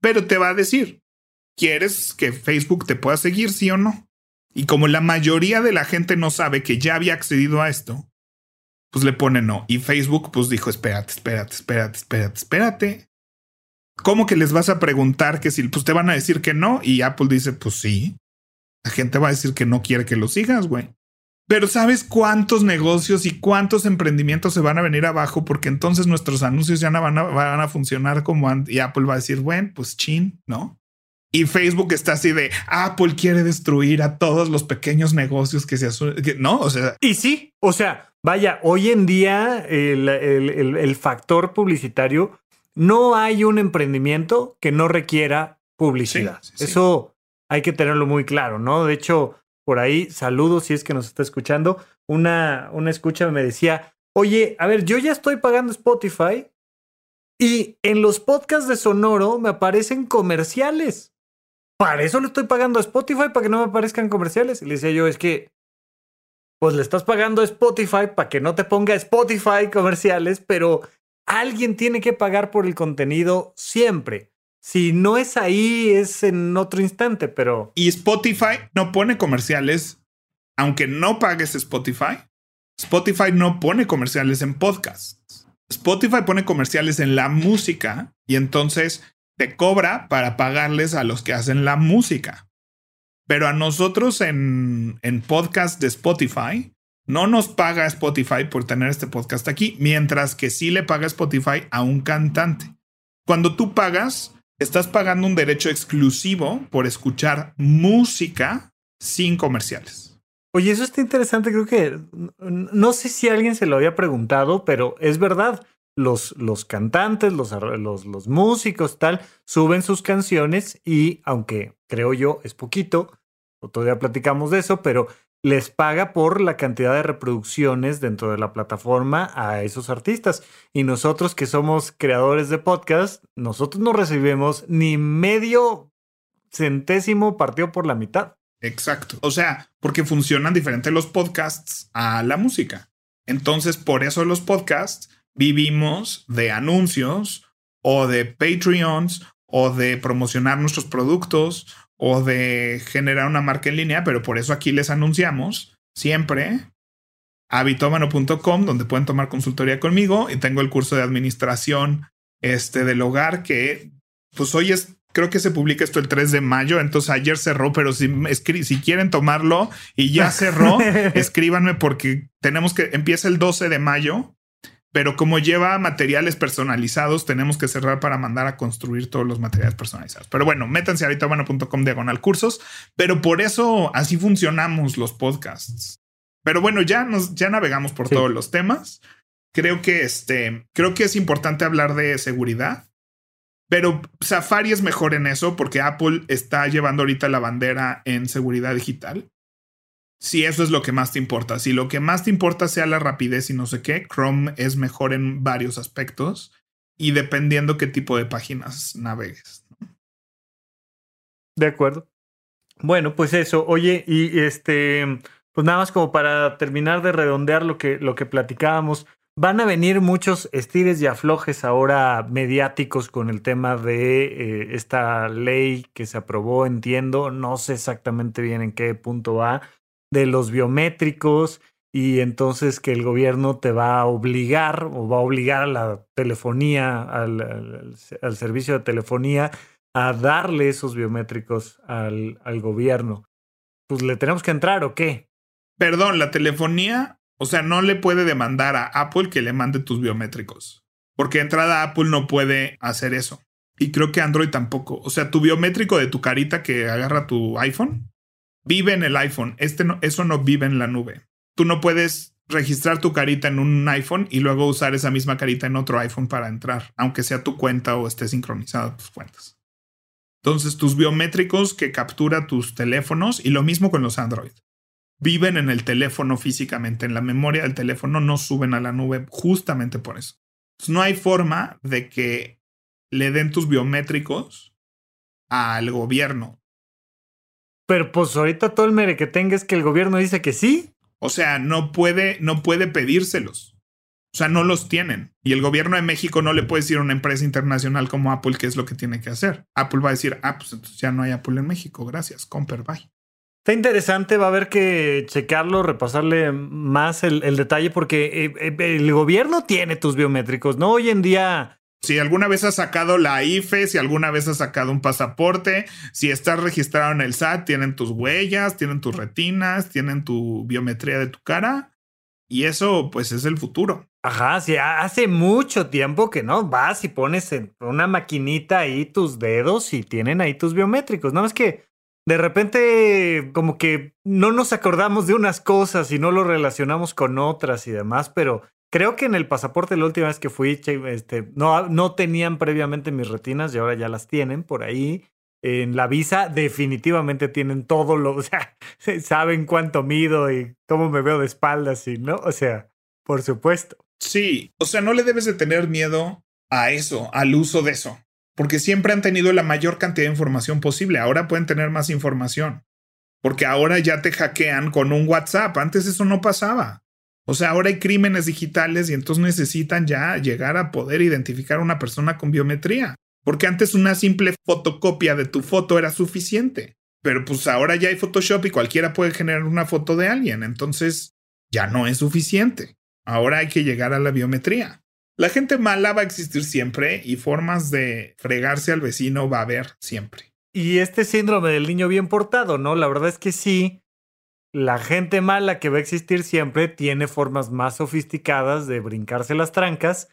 Pero te va a decir, ¿quieres que Facebook te pueda seguir, sí o no? Y como la mayoría de la gente no sabe que ya había accedido a esto, pues le pone no. Y Facebook pues dijo, espérate, espérate, espérate, espérate, espérate. ¿Cómo que les vas a preguntar que si pues te van a decir que no? Y Apple dice, pues sí. La gente va a decir que no quiere que lo sigas, güey. Pero ¿sabes cuántos negocios y cuántos emprendimientos se van a venir abajo? Porque entonces nuestros anuncios ya no van a, van a funcionar como y Apple va a decir, bueno, pues chin, ¿no? Y Facebook está así de Apple quiere destruir a todos los pequeños negocios que se que, no, o sea. Y sí, o sea, vaya, hoy en día el, el, el, factor publicitario no hay un emprendimiento que no requiera publicidad. Eso hay que tenerlo muy claro, ¿no? De hecho, por ahí, saludos si es que nos está escuchando. Una, una escucha me decía, oye, a ver, yo ya estoy pagando Spotify y en los podcasts de Sonoro me aparecen comerciales. Para eso le estoy pagando a Spotify, para que no me aparezcan comerciales. Y le decía yo, es que, pues le estás pagando a Spotify para que no te ponga Spotify comerciales, pero alguien tiene que pagar por el contenido siempre. Si no es ahí, es en otro instante, pero. Y Spotify no pone comerciales, aunque no pagues Spotify. Spotify no pone comerciales en podcasts. Spotify pone comerciales en la música y entonces te cobra para pagarles a los que hacen la música. Pero a nosotros en, en podcast de Spotify, no nos paga Spotify por tener este podcast aquí, mientras que sí le paga Spotify a un cantante. Cuando tú pagas, estás pagando un derecho exclusivo por escuchar música sin comerciales. Oye, eso está interesante. Creo que no sé si alguien se lo había preguntado, pero es verdad. Los, los cantantes, los, los, músicos, tal, suben sus canciones y, aunque creo yo es poquito, todavía platicamos de eso, pero les paga por la cantidad de reproducciones dentro de la plataforma a esos artistas. Y nosotros que somos creadores de podcast, nosotros no recibimos ni medio centésimo partido por la mitad. Exacto. O sea, porque funcionan diferente los podcasts a la música. Entonces, por eso los podcasts vivimos de anuncios o de Patreons o de promocionar nuestros productos o de generar una marca en línea, pero por eso aquí les anunciamos siempre habitomano.com, donde pueden tomar consultoría conmigo y tengo el curso de administración este, del hogar que pues hoy es, creo que se publica esto el 3 de mayo, entonces ayer cerró, pero si, si quieren tomarlo y ya cerró, escríbanme porque tenemos que, empieza el 12 de mayo pero como lleva materiales personalizados, tenemos que cerrar para mandar a construir todos los materiales personalizados. Pero bueno, métanse a bueno.com diagonal cursos, pero por eso así funcionamos los podcasts. Pero bueno, ya nos, ya navegamos por todos los temas. Creo que este, creo que es importante hablar de seguridad, pero Safari es mejor en eso porque Apple está llevando ahorita la bandera en seguridad digital si eso es lo que más te importa. Si lo que más te importa sea la rapidez y no sé qué, Chrome es mejor en varios aspectos y dependiendo qué tipo de páginas navegues. De acuerdo. Bueno, pues eso. Oye, y este, pues nada más como para terminar de redondear lo que, lo que platicábamos. Van a venir muchos estires y aflojes ahora mediáticos con el tema de eh, esta ley que se aprobó, entiendo. No sé exactamente bien en qué punto va de los biométricos y entonces que el gobierno te va a obligar o va a obligar a la telefonía, al, servicio de telefonía, a darle esos biométricos al, al gobierno. Pues le tenemos que entrar o qué? Perdón, la telefonía, o sea, no le puede demandar a Apple que le mande tus biométricos. Porque entrada Apple no puede hacer eso. Y creo que Android tampoco. O sea, tu biométrico de tu carita que agarra tu iPhone vive en el iPhone. Este no, eso no vive en la nube. Tú no puedes registrar tu carita en un iPhone y luego usar esa misma carita en otro iPhone para entrar, aunque sea tu cuenta o esté sincronizada tus cuentas. Entonces, tus biométricos que captura tus teléfonos y lo mismo con los Android. Viven en el teléfono físicamente, en la memoria del teléfono, no suben a la nube justamente por eso. no hay forma de que le den tus biométricos al gobierno. Pero pues ahorita todo el mere que tenga es que el gobierno dice que sí. O sea, no puede, no puede pedírselos. O sea, no los tienen. Y el gobierno de México no le puede decir a una empresa internacional como Apple qué es lo que tiene que hacer. Apple va a decir, ah, pues entonces ya no hay Apple en México. Gracias, Comper, bye. Está interesante, va a haber que checarlo, repasarle más el, detalle, porque eh, eh, el gobierno tiene tus biométricos, ¿no? Hoy en día si alguna vez has sacado la IFE, si alguna vez has sacado un pasaporte, si estás registrado en el SAT, tienen tus huellas, tienen tus retinas, tienen tu biometría de tu cara. Y eso, pues, es el futuro. Ajá, sí, hace mucho tiempo que no vas y pones en una maquinita ahí tus dedos y tienen ahí tus biométricos. No es que de repente, como que no nos acordamos de unas cosas y no lo relacionamos con otras y demás, pero Creo que en el pasaporte la última vez que fui, este, no, no tenían previamente mis retinas y ahora ya las tienen por ahí. En la visa definitivamente tienen todo lo, o sea, saben cuánto mido y cómo me veo de espaldas y no, o sea, por supuesto. Sí, o sea, no le debes de tener miedo a eso, al uso de eso, porque siempre han tenido la mayor cantidad de información posible, ahora pueden tener más información, porque ahora ya te hackean con un WhatsApp, antes eso no pasaba. O sea, ahora hay crímenes digitales y entonces necesitan ya llegar a poder identificar a una persona con biometría. Porque antes una simple fotocopia de tu foto era suficiente. Pero pues ahora ya hay Photoshop y cualquiera puede generar una foto de alguien. Entonces ya no es suficiente. Ahora hay que llegar a la biometría. La gente mala va a existir siempre y formas de fregarse al vecino va a haber siempre. Y este síndrome del niño bien portado, ¿no? La verdad es que sí, la gente mala que va a existir siempre tiene formas más sofisticadas de brincarse las trancas,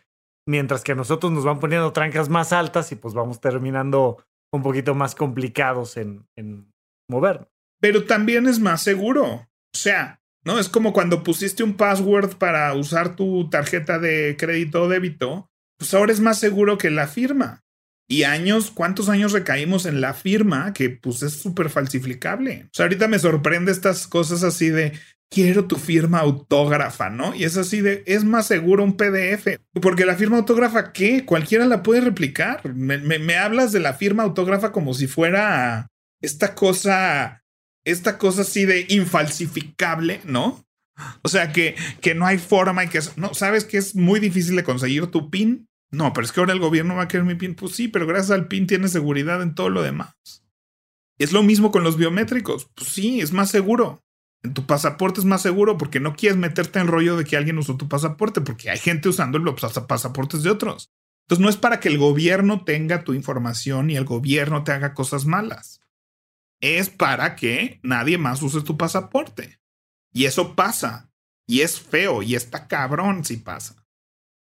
mientras que nosotros nos van poniendo trancas más altas y pues vamos terminando un poquito más complicados en, en mover. Pero también es más seguro. O sea, ¿no? Es como cuando pusiste un password para usar tu tarjeta de crédito o débito, pues ahora es más seguro que la firma. Y años, ¿cuántos años recaímos en la firma que pues es súper falsificable? O sea, ahorita me sorprende estas cosas así de quiero tu firma autógrafa, ¿no? Y es así de, es más seguro un PDF, porque la firma autógrafa, ¿qué? Cualquiera la puede replicar. Me, me hablas de la firma autógrafa como si fuera esta cosa, esta cosa así de infalsificable, ¿no? O sea, que, que no hay forma y que, no, sabes que es muy difícil de conseguir tu PIN. No, pero es que ahora el gobierno va a querer mi PIN. Pues sí, pero gracias al PIN tiene seguridad en todo lo demás. Es lo mismo con los biométricos. Pues sí, es más seguro. En tu pasaporte es más seguro porque no quieres meterte en rollo de que alguien usó tu pasaporte, porque hay gente usando los pasaportes de otros. Entonces no es para que el gobierno tenga tu información y el gobierno te haga cosas malas. Es para que nadie más use tu pasaporte. Y eso pasa. Y es feo y está cabrón si pasa.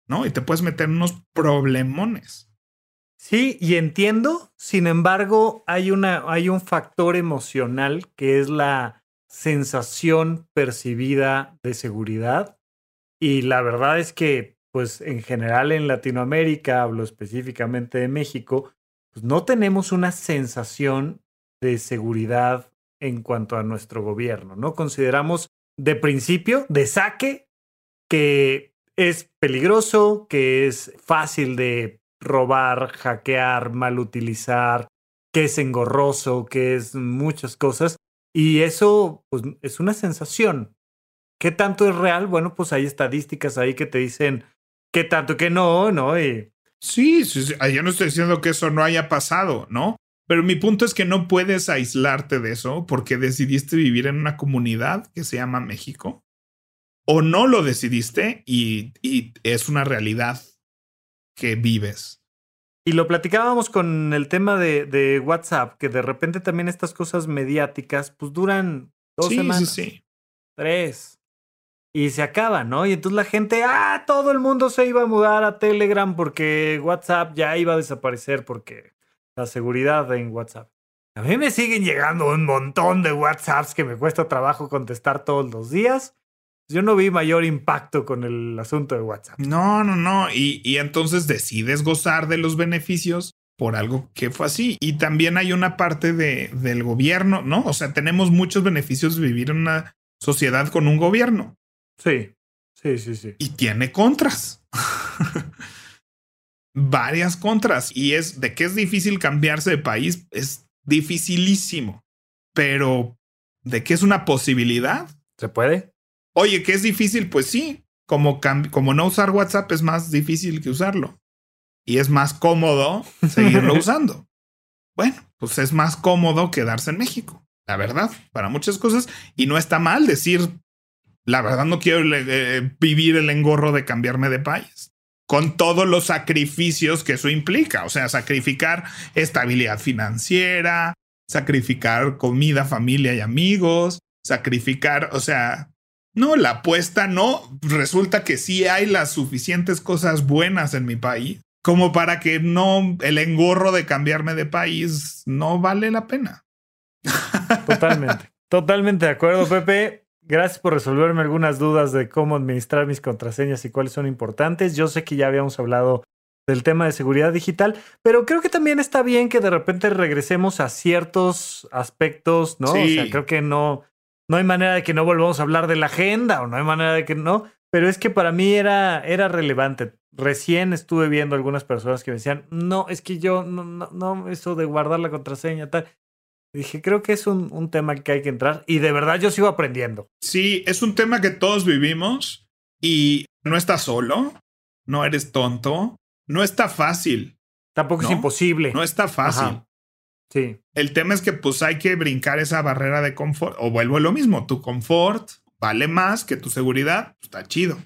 ¿No? Y te puedes meter en unos problemones. Sí, y entiendo, sin embargo, hay, una, hay un factor emocional que es la sensación percibida de seguridad. Y la verdad es que, pues en general en Latinoamérica, hablo específicamente de México, pues no tenemos una sensación de seguridad en cuanto a nuestro gobierno, ¿no? Consideramos de principio, de saque, que es peligroso, que es fácil de robar, hackear, mal utilizar, que es engorroso, que es muchas cosas. Y eso pues, es una sensación. ¿Qué tanto es real? Bueno, pues hay estadísticas ahí que te dicen qué tanto que no, ¿no? Sí, sí, sí, yo no estoy diciendo que eso no haya pasado, ¿no? Pero mi punto es que no puedes aislarte de eso porque decidiste vivir en una comunidad que se llama México o no lo decidiste y, es una realidad que vives. Y lo platicábamos con el tema de, de, WhatsApp, que de repente también estas cosas mediáticas, pues duran dos sí, semanas. Sí, sí. Tres. Y se acaba, ¿no? Y entonces la gente, ah, todo el mundo se iba a mudar a Telegram porque WhatsApp ya iba a desaparecer porque la seguridad en WhatsApp. A mí me siguen llegando un montón de WhatsApps que me cuesta trabajo contestar todos los días. Yo no vi mayor impacto con el asunto de WhatsApp. No, no, no. Y, y entonces decides gozar de los beneficios por algo que fue así. Y también hay una parte de, del gobierno, ¿no? O sea, tenemos muchos beneficios de vivir en una sociedad con un gobierno. Sí, sí, sí, sí. Y tiene contras. Varias contras. Y es de que es difícil cambiarse de país, es dificilísimo. Pero de que es una posibilidad. ¿Se puede? Oye, que es difícil, pues sí. Como, como no usar WhatsApp es más difícil que usarlo. Y es más cómodo seguirlo usando. Bueno, pues es más cómodo quedarse en México, la verdad, para muchas cosas. Y no está mal decir, la verdad no quiero eh, vivir el engorro de cambiarme de país. Con todos los sacrificios que eso implica. O sea, sacrificar estabilidad financiera, sacrificar comida, familia y amigos, sacrificar, o sea, no, la apuesta no. Resulta que sí hay las suficientes cosas buenas en mi país como para que no el engorro de cambiarme de país no vale la pena. Totalmente, totalmente de acuerdo, Pepe. Gracias por resolverme algunas dudas de cómo administrar mis contraseñas y cuáles son importantes. Yo sé que ya habíamos hablado del tema de seguridad digital, pero creo que también está bien que de repente regresemos a ciertos aspectos, ¿no? Sí. O sea, creo que no, no hay manera de que no volvamos a hablar de la agenda o no hay manera de que no, pero es que para mí era, era relevante. Recién estuve viendo algunas personas que me decían, no, es que yo, no, no, no eso de guardar la contraseña, tal. Dije, creo que es un, un, tema que hay que entrar y de verdad yo sigo aprendiendo. Sí, es un tema que todos vivimos y no estás solo, no eres tonto, no está fácil. Tampoco ¿no? es imposible. No está fácil. Ajá. Sí. El tema es que pues hay que brincar esa barrera de confort. O vuelvo a lo mismo, tu confort vale más que tu seguridad, pues, está chido.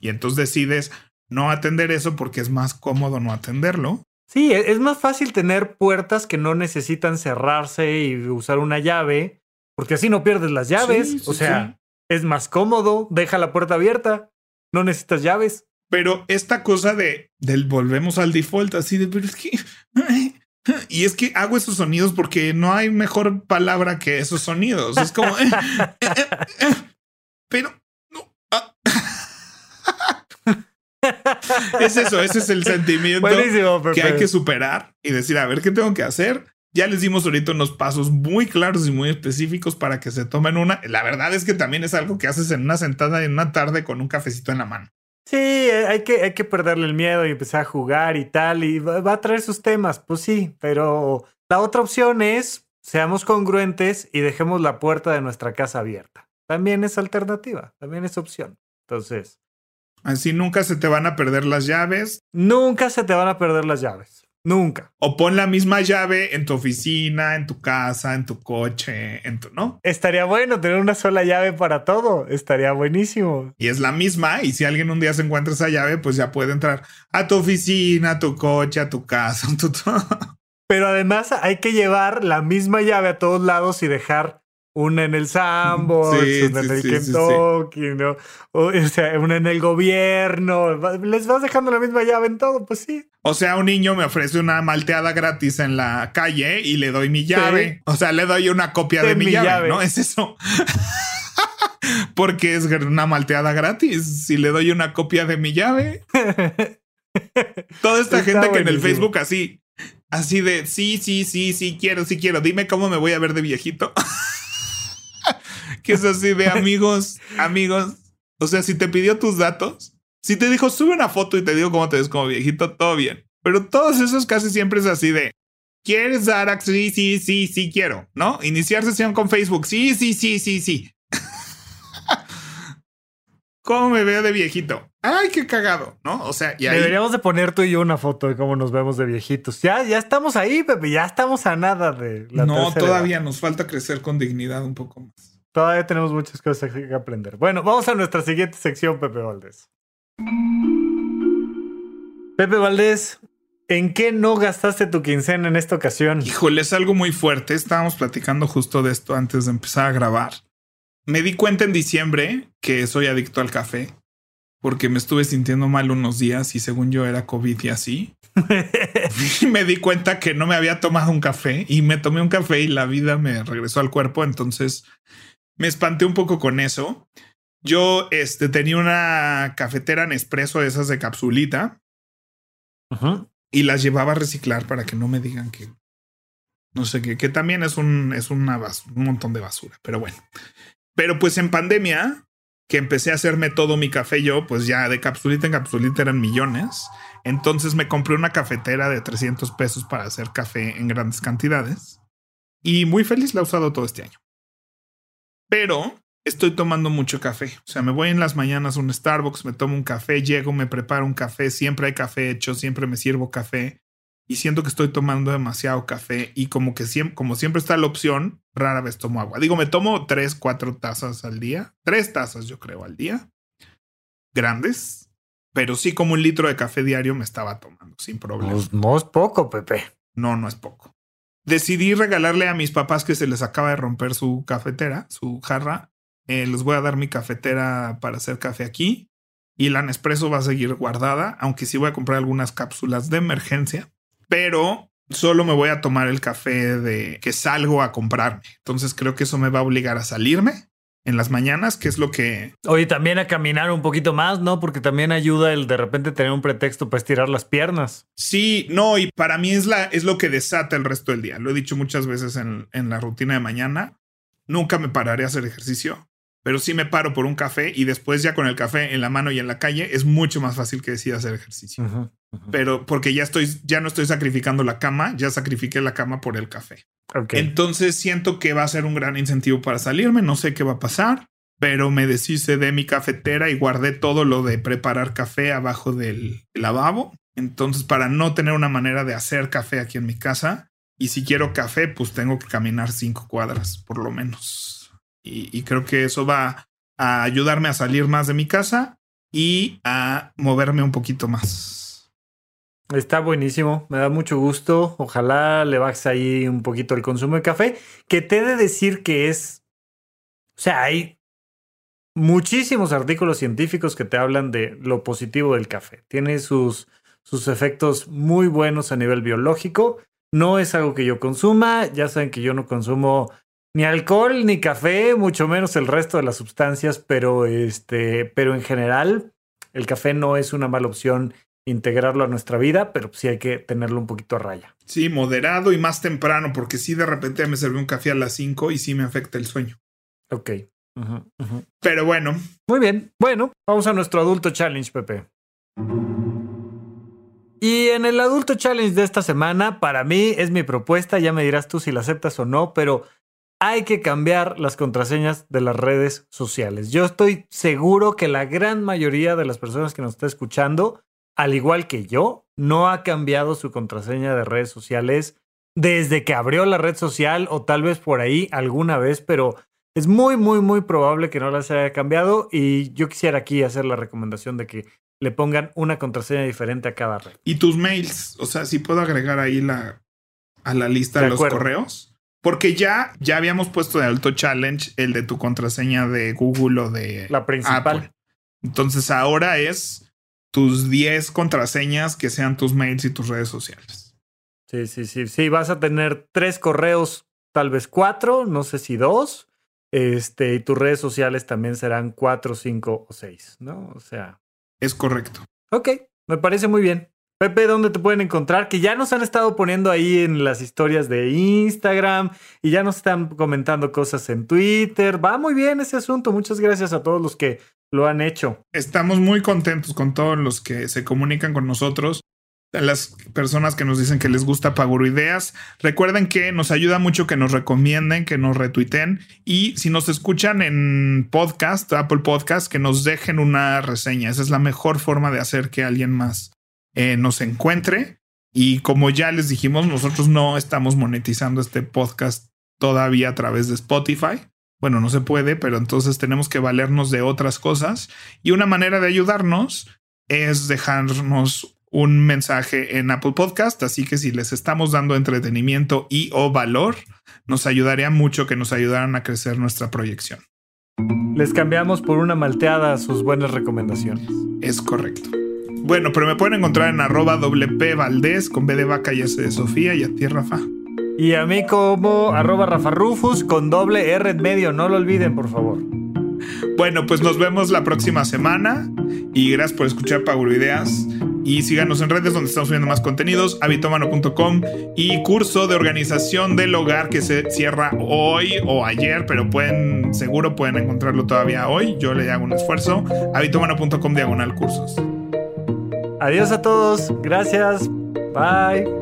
Y entonces decides no atender eso porque es más cómodo no atenderlo. Sí, e, es más fácil tener puertas que no necesitan cerrarse y usar una llave, porque así no pierdes las llaves. Sí, sí, o sea, sí. es más cómodo, deja la puerta abierta, no necesitas llaves. Pero esta cosa de del volvemos al default, así de, pero es que y es que hago esos sonidos porque no hay mejor palabra que esos sonidos. Es como, eh, eh, eh, pero no. ah. es eso, ese es el sentimiento que hay que superar y decir, a ver qué tengo que hacer. Ya les dimos ahorita unos pasos muy claros y muy específicos para que se tomen una. La verdad es que también es algo que haces en una sentada en una tarde con un cafecito en la mano. Sí, hay que, hay que perderle el miedo y empezar a jugar y tal, y va, va a traer sus temas, pues sí, pero la otra opción es seamos congruentes y dejemos la puerta de nuestra casa abierta. También es alternativa, también es opción. Entonces, Así nunca se te van a perder las llaves. nunca se te van a perder las llaves. Nunca. O pon la misma llave en tu oficina, en tu casa, en tu coche, en tu, ¿no? Estaría bueno tener una sola llave para todo. Estaría buenísimo. Y es la misma. Y si alguien un día se encuentra esa llave, pues ya puede entrar a tu oficina, a tu coche, a tu casa, a tu todo. Pero además hay que llevar la misma llave a todos lados y dejar una en el Sandbox, Sí, una sí, en el sí. Kentucky, ¿no? O, sea, una en el gobierno. Les vas dejando la misma llave en todo, pues sí. O sea, un niño me ofrece una malteada gratis en la calle y le doy mi llave. O sea, le doy una copia de mi, mi llave, llave. ¿no? Es eso. Porque es una malteada gratis. Si le doy una copia de mi llave. Toda esta Está gente que en el. Facebook así, así de sí, sí, sí, sí quiero, sí quiero. Dime cómo me voy a ver de viejito. que es así de amigos, amigos. O sea, si te pidió tus datos, si te dijo sube una foto y te digo cómo te ves como viejito, todo bien. Pero todos esos casi siempre es así de ¿Quieres dar acceso? Sí, sí, sí, sí quiero, ¿no? Iniciar sesión con Facebook. Sí, sí, sí, sí, sí. ¿Cómo me veo de viejito? Ay, qué cagado, ¿no? O sea, y ahí Deberíamos de poner tú y yo una foto de cómo nos vemos de viejitos. Ya, ya estamos ahí, Pepe. Ya estamos a nada de la no, tercera todavía nos falta crecer con dignidad un poco más. Todavía tenemos muchas cosas que aprender. Bueno, vamos a nuestra siguiente sección, Pepe Valdés. Pepe Valdés, ¿En qué no gastaste tu quincena en esta ocasión? Híjole, es algo muy fuerte. Estábamos platicando justo de esto antes de empezar a grabar. Me di cuenta en diciembre que soy adicto al café porque me estuve sintiendo mal unos días y según yo era COVID y así. y me di cuenta que no me había tomado un café y me tomé un café y la vida me regresó al cuerpo. Entonces me espanté un poco con eso. Yo este, tenía una cafetera en espresso de esas de capsulita y las llevaba a reciclar para que no me digan que no sé qué, que también es un, es una un montón de basura, pero bueno. Pero pues en pandemia, que empecé a hacerme todo mi café yo, pues ya de capsulita en capsulita eran millones. Entonces me compré una cafetera de 300 pesos para hacer café en grandes cantidades. Y muy feliz la he usado todo este año. Pero estoy tomando mucho café. O sea, me voy en las mañanas a un Starbucks, me tomo un café, llego, me preparo un café, siempre hay café hecho, siempre me sirvo café y siento que estoy tomando demasiado café y como que siempre, como siempre está la opción, rara vez tomo agua. Digo, me tomo tres, cuatro tazas al día, tres tazas yo creo al día, grandes, pero sí como un litro de café diario me estaba tomando sin problema. Pues no es poco, Pepe. No, no es poco. Decidí regalarle a mis papás que se les acaba de romper su cafetera, su jarra, eh, les voy a dar mi cafetera para hacer café aquí. Y la Nespresso va a seguir guardada, aunque sí voy a comprar algunas cápsulas de emergencia. Pero solo me voy a tomar el café de que salgo a comprarme. Entonces creo que eso me va a obligar a salirme en las mañanas, que es lo que... Oye, también a caminar un poquito más, ¿no? Porque también ayuda el de repente tener un pretexto para estirar las piernas. Sí, no, y para mí es, la, es lo que desata el resto del día. Lo he dicho muchas veces en, en la rutina de mañana. Nunca me pararé a hacer ejercicio pero sí me paro por un café y después ya con el café en la mano y en la calle es mucho más fácil que decida hacer ejercicio. Pero porque ya estoy, ya no estoy sacrificando la cama, ya sacrifiqué la cama por el café. Entonces siento que va a ser un gran incentivo para salirme, no sé qué va a pasar, pero me deshice de mi cafetera y guardé todo lo de preparar café abajo del lavabo. Entonces para no tener una manera de hacer café aquí en mi casa, y si quiero café, pues tengo que caminar cinco cuadras por lo menos. Y, creo que eso va a ayudarme a salir más de mi casa y a moverme un poquito más. Está buenísimo, me da mucho gusto. Ojalá le bajes ahí un poquito el consumo de café, que te he de decir que es, o sea, hay muchísimos artículos científicos que te hablan de lo positivo del café. Tiene sus, sus efectos muy buenos a nivel biológico. No es algo que yo consuma, ya saben que yo no consumo ni alcohol, ni café, mucho menos el resto de las sustancias, pero este, pero en general, el café no es una mala opción integrarlo a nuestra vida, pero sí hay que tenerlo un poquito a raya. Sí, moderado y más temprano, porque si de repente me serví un café a las 5 y sí me afecta el sueño. Ok. Pero bueno. Muy bien. Bueno, vamos a nuestro adulto challenge, Pepe. Y en el adulto challenge de esta semana, para mí es mi propuesta, ya me dirás tú si la aceptas o no, pero hay que cambiar las contraseñas de las redes sociales. Yo estoy seguro que la gran mayoría de las personas que nos está escuchando, al igual que yo, no ha cambiado su contraseña de redes sociales desde que abrió la red social o tal vez por ahí alguna vez, pero es muy, muy, muy probable que no las haya cambiado y yo quisiera aquí hacer la recomendación de que le pongan una contraseña diferente a cada red. ¿Y tus mails? O sea, si puedo agregar ahí la, a la lista de, los correos. Porque ya, ya habíamos puesto de alto challenge el de tu contraseña de Google o de la principal. Entonces ahora es tus 10 contraseñas que sean tus mails y tus redes sociales. Sí, sí, sí. Sí, vas a tener tres correos, tal vez cuatro, no sé si dos. Este, y tus redes sociales también serán cuatro, cinco o seis, ¿no? O sea. Es correcto. Ok, me parece muy bien. Pepe, ¿dónde te pueden encontrar? Que ya nos han estado poniendo ahí en las historias de Instagram y ya nos están comentando cosas en Twitter. Va muy bien ese asunto. Muchas gracias a todos los que lo han hecho. Estamos muy contentos con todos los que se comunican con nosotros. Las personas que nos dicen que les gusta Paguro Ideas. Recuerden que nos ayuda mucho que nos recomienden, que nos retuiten y si nos escuchan en podcast, Apple Podcast, que nos dejen una reseña. Esa es la mejor forma de hacer que alguien más eh, nos encuentre. Y como ya les dijimos, nosotros no estamos monetizando este podcast todavía a través de Spotify. Bueno, no se puede, pero entonces tenemos que valernos de otras cosas. Y una manera de ayudarnos es dejarnos un mensaje en Apple Podcast, así que si les estamos dando entretenimiento y o valor, nos ayudaría mucho que nos ayudaran a crecer nuestra proyección. Les cambiamos por una malteada sus buenas recomendaciones. Es correcto. Bueno, pero me pueden encontrar en arroba WP Valdés con B de vaca y S de Sofía y a ti, Rafa. Y a mí como arroba Rafa Rufus con doble R en medio, no lo olviden, por favor. Bueno, pues nos vemos la próxima semana y gracias por escuchar Ideas Y síganos en redes donde estamos subiendo más contenidos, habitomano.com y curso de organización del hogar que se cierra hoy o ayer, pero pueden, seguro pueden encontrarlo todavía hoy. Yo le hago un esfuerzo. habitomano.com diagonal cursos. Adiós a todos. Gracias. Bye.